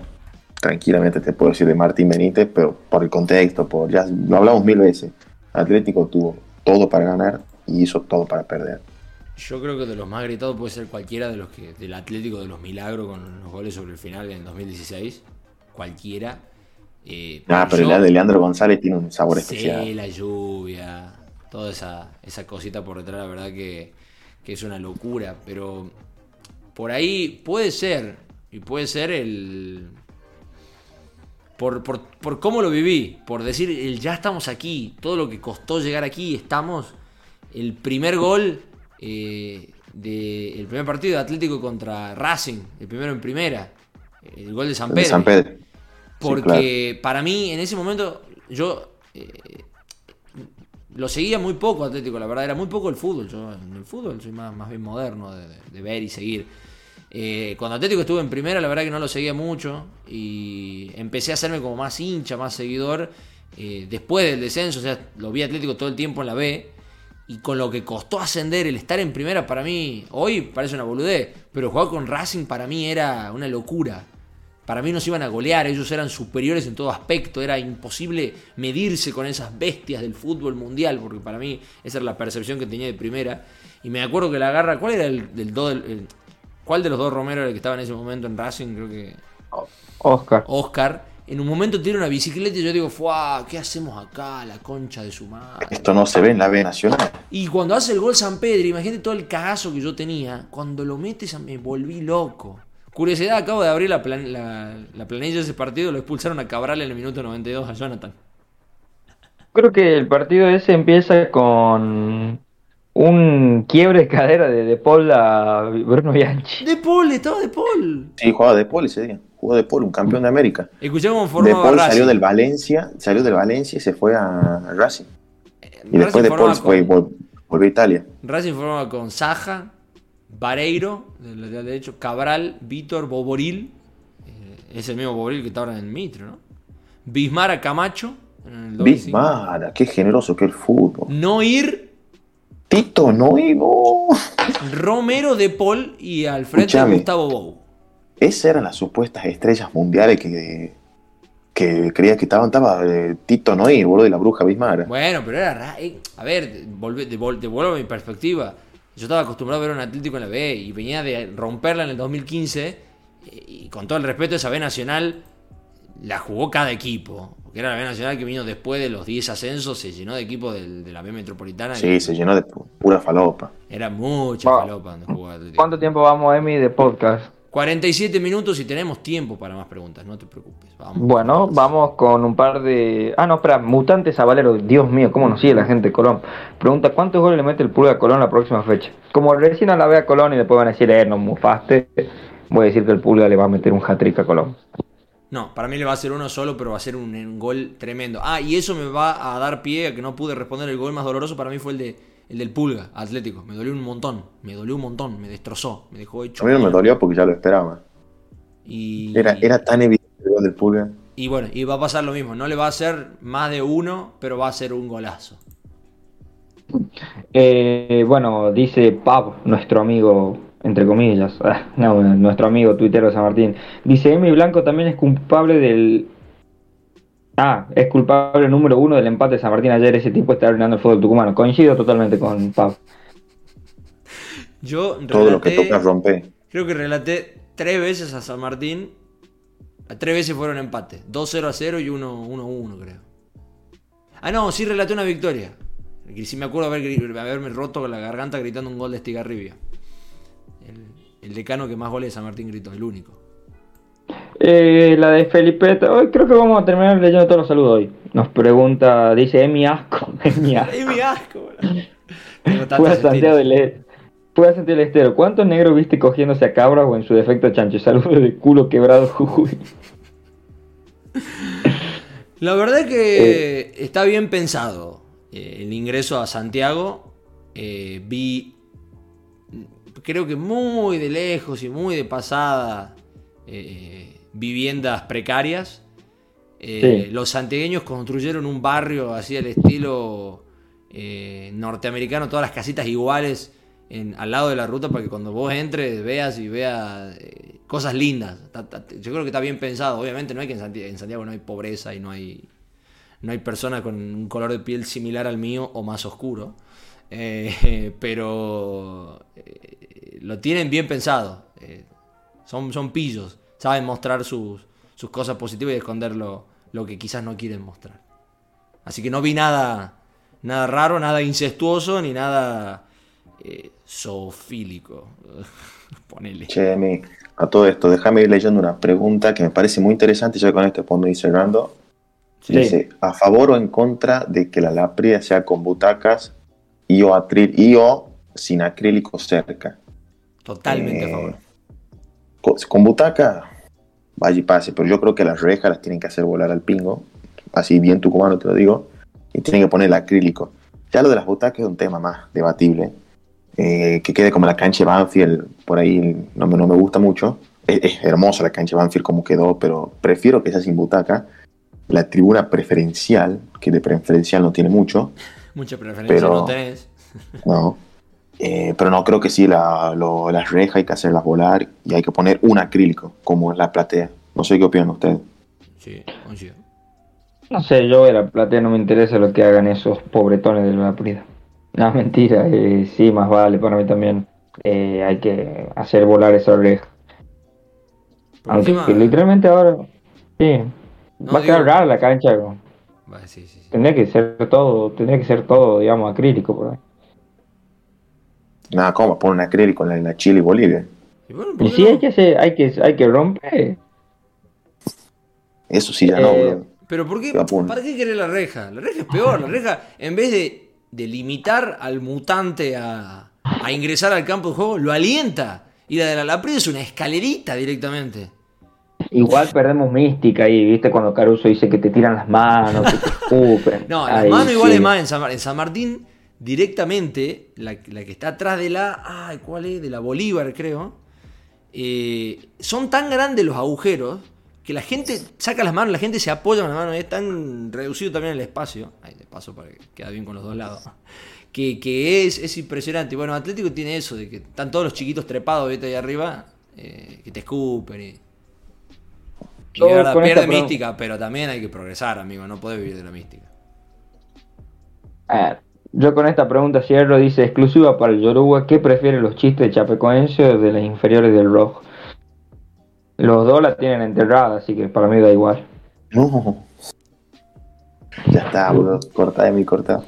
Speaker 2: tranquilamente te puedo decir de Martín Benítez, pero por el contexto, por ya lo hablamos mil veces. Atlético tuvo todo para ganar y hizo todo para perder.
Speaker 1: Yo creo que de los más gritados puede ser cualquiera de los que del Atlético de los Milagros con los goles sobre el final en 2016. Cualquiera. Eh,
Speaker 2: Ah, pero
Speaker 1: yo-
Speaker 2: la de Leandro González tiene un sabor
Speaker 1: Sí,
Speaker 2: especial.
Speaker 1: la lluvia, toda esa, esa cosita por detrás, la verdad que, que es una locura. Pero por ahí puede ser, y puede ser el... Por, por, por cómo lo viví, por decir, el ya estamos aquí, todo lo que costó llegar aquí, estamos. El primer gol eh, del primer partido de Atlético contra Racing, el primero en primera, el gol de San
Speaker 2: de
Speaker 1: Pedro.
Speaker 2: San Pedro. Sí,
Speaker 1: Porque
Speaker 2: claro.
Speaker 1: para mí, en ese momento, yo eh, lo seguía muy poco Atlético, la verdad, era muy poco el fútbol. Yo en el fútbol soy más, más bien moderno de, ver y seguir. Eh, cuando Atlético estuvo en primera, la verdad que no lo seguía mucho y empecé a hacerme como más hincha, más seguidor. eh, después del descenso, o sea, lo vi Atlético todo el tiempo en la B. Y con lo que costó ascender, el estar en primera para mí, hoy parece una boludez, pero jugar con Racing para mí era una locura. Para mí nos iban a golear, ellos eran superiores en todo aspecto, era imposible medirse con esas bestias del fútbol mundial, porque para mí esa era la percepción que tenía de primera. Y me acuerdo que la agarra, ¿cuál era el, del do- el- el- cuál de los dos Romero era el que estaba en ese momento en Racing? Creo que
Speaker 4: Oscar.
Speaker 1: Oscar. En un momento tira una bicicleta y yo digo, ¡fuah! ¿Qué hacemos acá? La concha de su madre.
Speaker 2: Esto no se ve en la B Nacional.
Speaker 1: Y cuando hace el gol San Pedro, imagínate todo el cagazo que yo tenía. Cuando lo metes, me volví loco. Curiosidad, acabo de abrir la, plan- la, la planilla de ese partido. Lo expulsaron a Cabral en el minuto 92 a Jonathan.
Speaker 4: Creo que el partido ese empieza con un quiebre de cadera de, de Paul a Bruno Bianchi.
Speaker 1: De Paul, estaba de Paul.
Speaker 2: Sí, jugaba de Paul ese día. Jugó de Paul, un campeón de América.
Speaker 1: Escuchá cómo
Speaker 2: De Paul
Speaker 1: Racing.
Speaker 2: salió del Valencia, salió del Valencia y se fue a Racing. Y
Speaker 1: Racing
Speaker 2: después de Paul fue,
Speaker 1: con-
Speaker 2: volvió a Italia.
Speaker 1: Racing formaba con Saja, Vareiro, del lateral derecho, Cabral, Vítor, Boboril. eh, es el mismo Boboril que está ahora en el Mitre, ¿no? Bismara Camacho. En el 2005.
Speaker 2: Bismara, qué generoso que el fútbol.
Speaker 1: Noir,
Speaker 2: Tito Noivo.
Speaker 1: Romero de Paul y al frente
Speaker 2: Escuchame.
Speaker 1: Gustavo Bou.
Speaker 2: Esas eran las supuestas estrellas mundiales que, que creía que estaban. Estaba eh, Tito Noir, boludo, de la bruja Bismara.
Speaker 1: Bueno, pero era ra- eh, A ver, devuelvo mi perspectiva. Yo estaba acostumbrado a ver a un Atlético en la B y venía de romperla en el 2015. eh, Y con todo el respeto, esa B Nacional la jugó cada equipo. Porque era la B Nacional que vino después de los 10 ascensos, se llenó de equipos del- de la B Metropolitana. y
Speaker 2: Sí, se llenó de pu- pura falopa.
Speaker 1: Era mucha
Speaker 4: Wow.
Speaker 1: falopa donde jugaba Atlético.
Speaker 4: ¿Cuánto tiempo vamos, Emi, de podcast?
Speaker 1: 47 minutos y tenemos tiempo para más preguntas, no te preocupes. Vamos.
Speaker 4: Bueno, vamos con un par de... Ah, no, espera, Mutantes a Valero. Dios mío, cómo nos sigue la gente de Colón. Pregunta, ¿cuántos goles le mete el Pulga a Colón la próxima fecha? Como recién a la ve a Colón y después van a decir, eh, no mufaste, voy a decir que el Pulga le va a meter un hat-trick a Colón.
Speaker 1: No, para mí le va a ser uno solo, pero va a ser un, un gol tremendo. Ah, y eso me va a dar pie a que no pude responder. El gol más doloroso para mí fue el de el del Pulga, Atlético. Me dolió un montón, me dolió un montón, me destrozó, me dejó hecho.
Speaker 2: A mí no me dolió porque ya lo esperaba.
Speaker 1: Y,
Speaker 2: Era, era tan evidente el gol del Pulga.
Speaker 1: y bueno, y va a pasar lo mismo. No le va a hacer más de uno, pero va a ser un golazo.
Speaker 4: Eh, bueno, dice Pab, nuestro amigo, entre comillas, ah, no, nuestro amigo tuitero de San Martín. Dice, Emi Blanco también es culpable del... Ah, es culpable número uno del empate de San Martín ayer. Ese tipo está arruinando el fútbol tucumano. Coincido totalmente con Pab.
Speaker 1: Yo
Speaker 2: Todo lo que
Speaker 1: relaté-
Speaker 2: toca rompe.
Speaker 1: Creo que relaté tres veces a San Martín. Tres veces fueron empate. 2-0 a 0 y 1-1, creo. Ah, no, sí relaté una victoria. Y sí me acuerdo haber, haberme roto la garganta gritando un gol de Estigarribia. El, decano que más goles de San Martín gritó, el único.
Speaker 4: Eh, la de Felipe, hoy creo que vamos a terminar leyendo todos los saludos hoy. Nos pregunta, dice Emi Asco, Emi Asco.
Speaker 1: ¡Es mi asco!
Speaker 4: Fue a Santiago del Estero. Fue a Santiago del Estero. ¿Cuántos negros viste cogiéndose a cabras o en su defecto chancho? Saludos de culo quebrado, Jujuy.
Speaker 1: La verdad es que está bien pensado eh, el ingreso a Santiago. Eh, vi, creo que muy de lejos y muy de pasada, eh, viviendas precarias. Eh,
Speaker 4: Sí.
Speaker 1: Los santiagueños construyeron un barrio así al estilo eh, norteamericano, todas las casitas iguales en- al lado de la ruta para que cuando vos entres veas y veas eh, cosas lindas. Ta- ta- Yo creo que está bien pensado. Obviamente no hay que en Santiago, en Santiago no hay pobreza y no hay, no hay personas con un color de piel similar al mío o más oscuro. Pero eh, lo tienen bien pensado. Eh, son, son pillos. Saben mostrar sus, sus cosas positivas y esconder lo, lo que quizás no quieren mostrar. Así que no vi nada, nada raro, nada incestuoso, ni nada eh, zoofílico. Ponele.
Speaker 2: Che, mi- a todo esto, déjame ir leyendo una pregunta que me parece muy interesante, ya con este podemos ir cerrando.
Speaker 4: Sí.
Speaker 2: Dice, ¿a favor o en contra de que la lápida sea con butacas y o, atril- y o sin acrílico cerca?
Speaker 1: Totalmente a
Speaker 2: Eh,
Speaker 1: favor.
Speaker 2: Con, con butaca, vaya y pase, pero yo creo que las rejas las tienen que hacer volar al pingo, así bien tucumano te lo digo, y tienen que poner el acrílico. Ya lo de las butacas es un tema más debatible, eh, que quede como la cancha de Banfield, por ahí no me, no me gusta mucho. Es, es hermosa la cancha de Banfield como quedó, pero prefiero que sea sin butaca. La tribuna preferencial, que de preferencial no tiene mucho,
Speaker 1: Mucha preferencia
Speaker 2: pero-
Speaker 1: no tenés.
Speaker 2: no. Eh, pero no creo que sí, la- lo- las rejas hay que hacerlas volar y hay que poner un acrílico, como en la platea. No sé qué opinan ustedes.
Speaker 1: Sí, coincido.
Speaker 4: No sé, yo de la platea no me interesa lo que hagan esos pobretones de la Prida. No, mentira, eh, sí, más vale para mí también. Eh, hay que hacer volar esa reja.
Speaker 1: Por
Speaker 4: Aunque
Speaker 1: encima-
Speaker 4: que literalmente ahora, sí,
Speaker 1: No,
Speaker 4: va a quedar
Speaker 1: digo-
Speaker 4: rara la cancha. ¿no?
Speaker 1: Va, sí, sí, sí.
Speaker 4: Tendría que ser todo, tendría que ser todo, digamos, acrílico por ahí.
Speaker 2: Nada, ¿cómo? Poner un acrílico en la, en la Chile y Bolivia.
Speaker 1: Y bueno, ¿por
Speaker 4: Y
Speaker 1: qué
Speaker 4: sí,
Speaker 1: no?
Speaker 4: hay que hacer, hay que, hay que romper.
Speaker 2: Eso sí ya no,
Speaker 4: Eh,
Speaker 2: bro.
Speaker 1: Pero ¿por qué? ¿Para qué querer la reja? La reja es peor. La reja, en vez de, de limitar al mutante a, a ingresar al campo de juego, lo alienta. Y la de la Laprid es una escalerita directamente.
Speaker 4: Igual perdemos mística ahí, ¿viste? Cuando Caruso dice que te tiran las manos, que te escupen.
Speaker 1: No, las manos igual
Speaker 4: sí.
Speaker 1: es más en San, en San Martín, directamente, la, la que está atrás de la. Ay, ¿cuál es? De la Bolívar, creo. eh, son tan grandes los agujeros que la gente saca las manos, la gente se apoya con las manos, es tan reducido también el espacio. Ahí de paso para que quede bien con los dos lados. Que, que es, es impresionante. Bueno, Atlético tiene eso, de que están todos los chiquitos trepados, viste, ahí arriba, eh, que te escupen y. y de verdad, pierde mística, pero también hay que progresar, amigo, no podés vivir de la mística.
Speaker 4: Ah, yo con esta pregunta cierro, dice exclusiva para el Yoruba, ¿qué prefiere los chistes de Chapecoense o de las inferiores del Rojo? Los dos la tienen enterrada, así que para mí da igual.
Speaker 2: No. Ya está, bro. Corta de mi corta.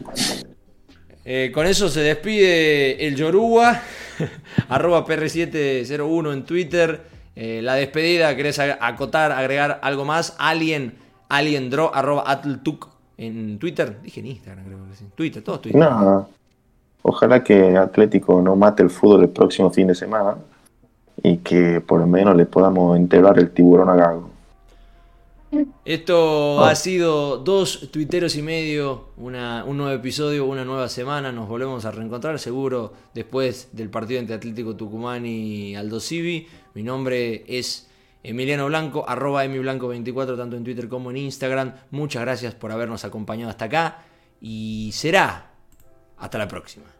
Speaker 1: Eh, con eso se despide el Yoruba, arroba PR701 en Twitter. Eh, la despedida, ¿querés acotar, agregar algo más? Alien, aliendro, arroba atltuk en Twitter. Dije en Instagram, creo que sí. Twitter, todos Twitter.
Speaker 2: No. Ojalá que Atlético no mate el fútbol el próximo fin de semana y que por lo menos le podamos enterrar el tiburón a Gago.
Speaker 1: Esto ha sido dos tuiteros y medio, una- un nuevo episodio, una nueva semana. Nos volvemos a reencontrar seguro después del partido entre Atlético Tucumán y Aldo Civi. Mi nombre es Emiliano Blanco, arroba emiblanco24, tanto en Twitter como en Instagram. Muchas gracias por habernos acompañado hasta acá y será hasta la próxima.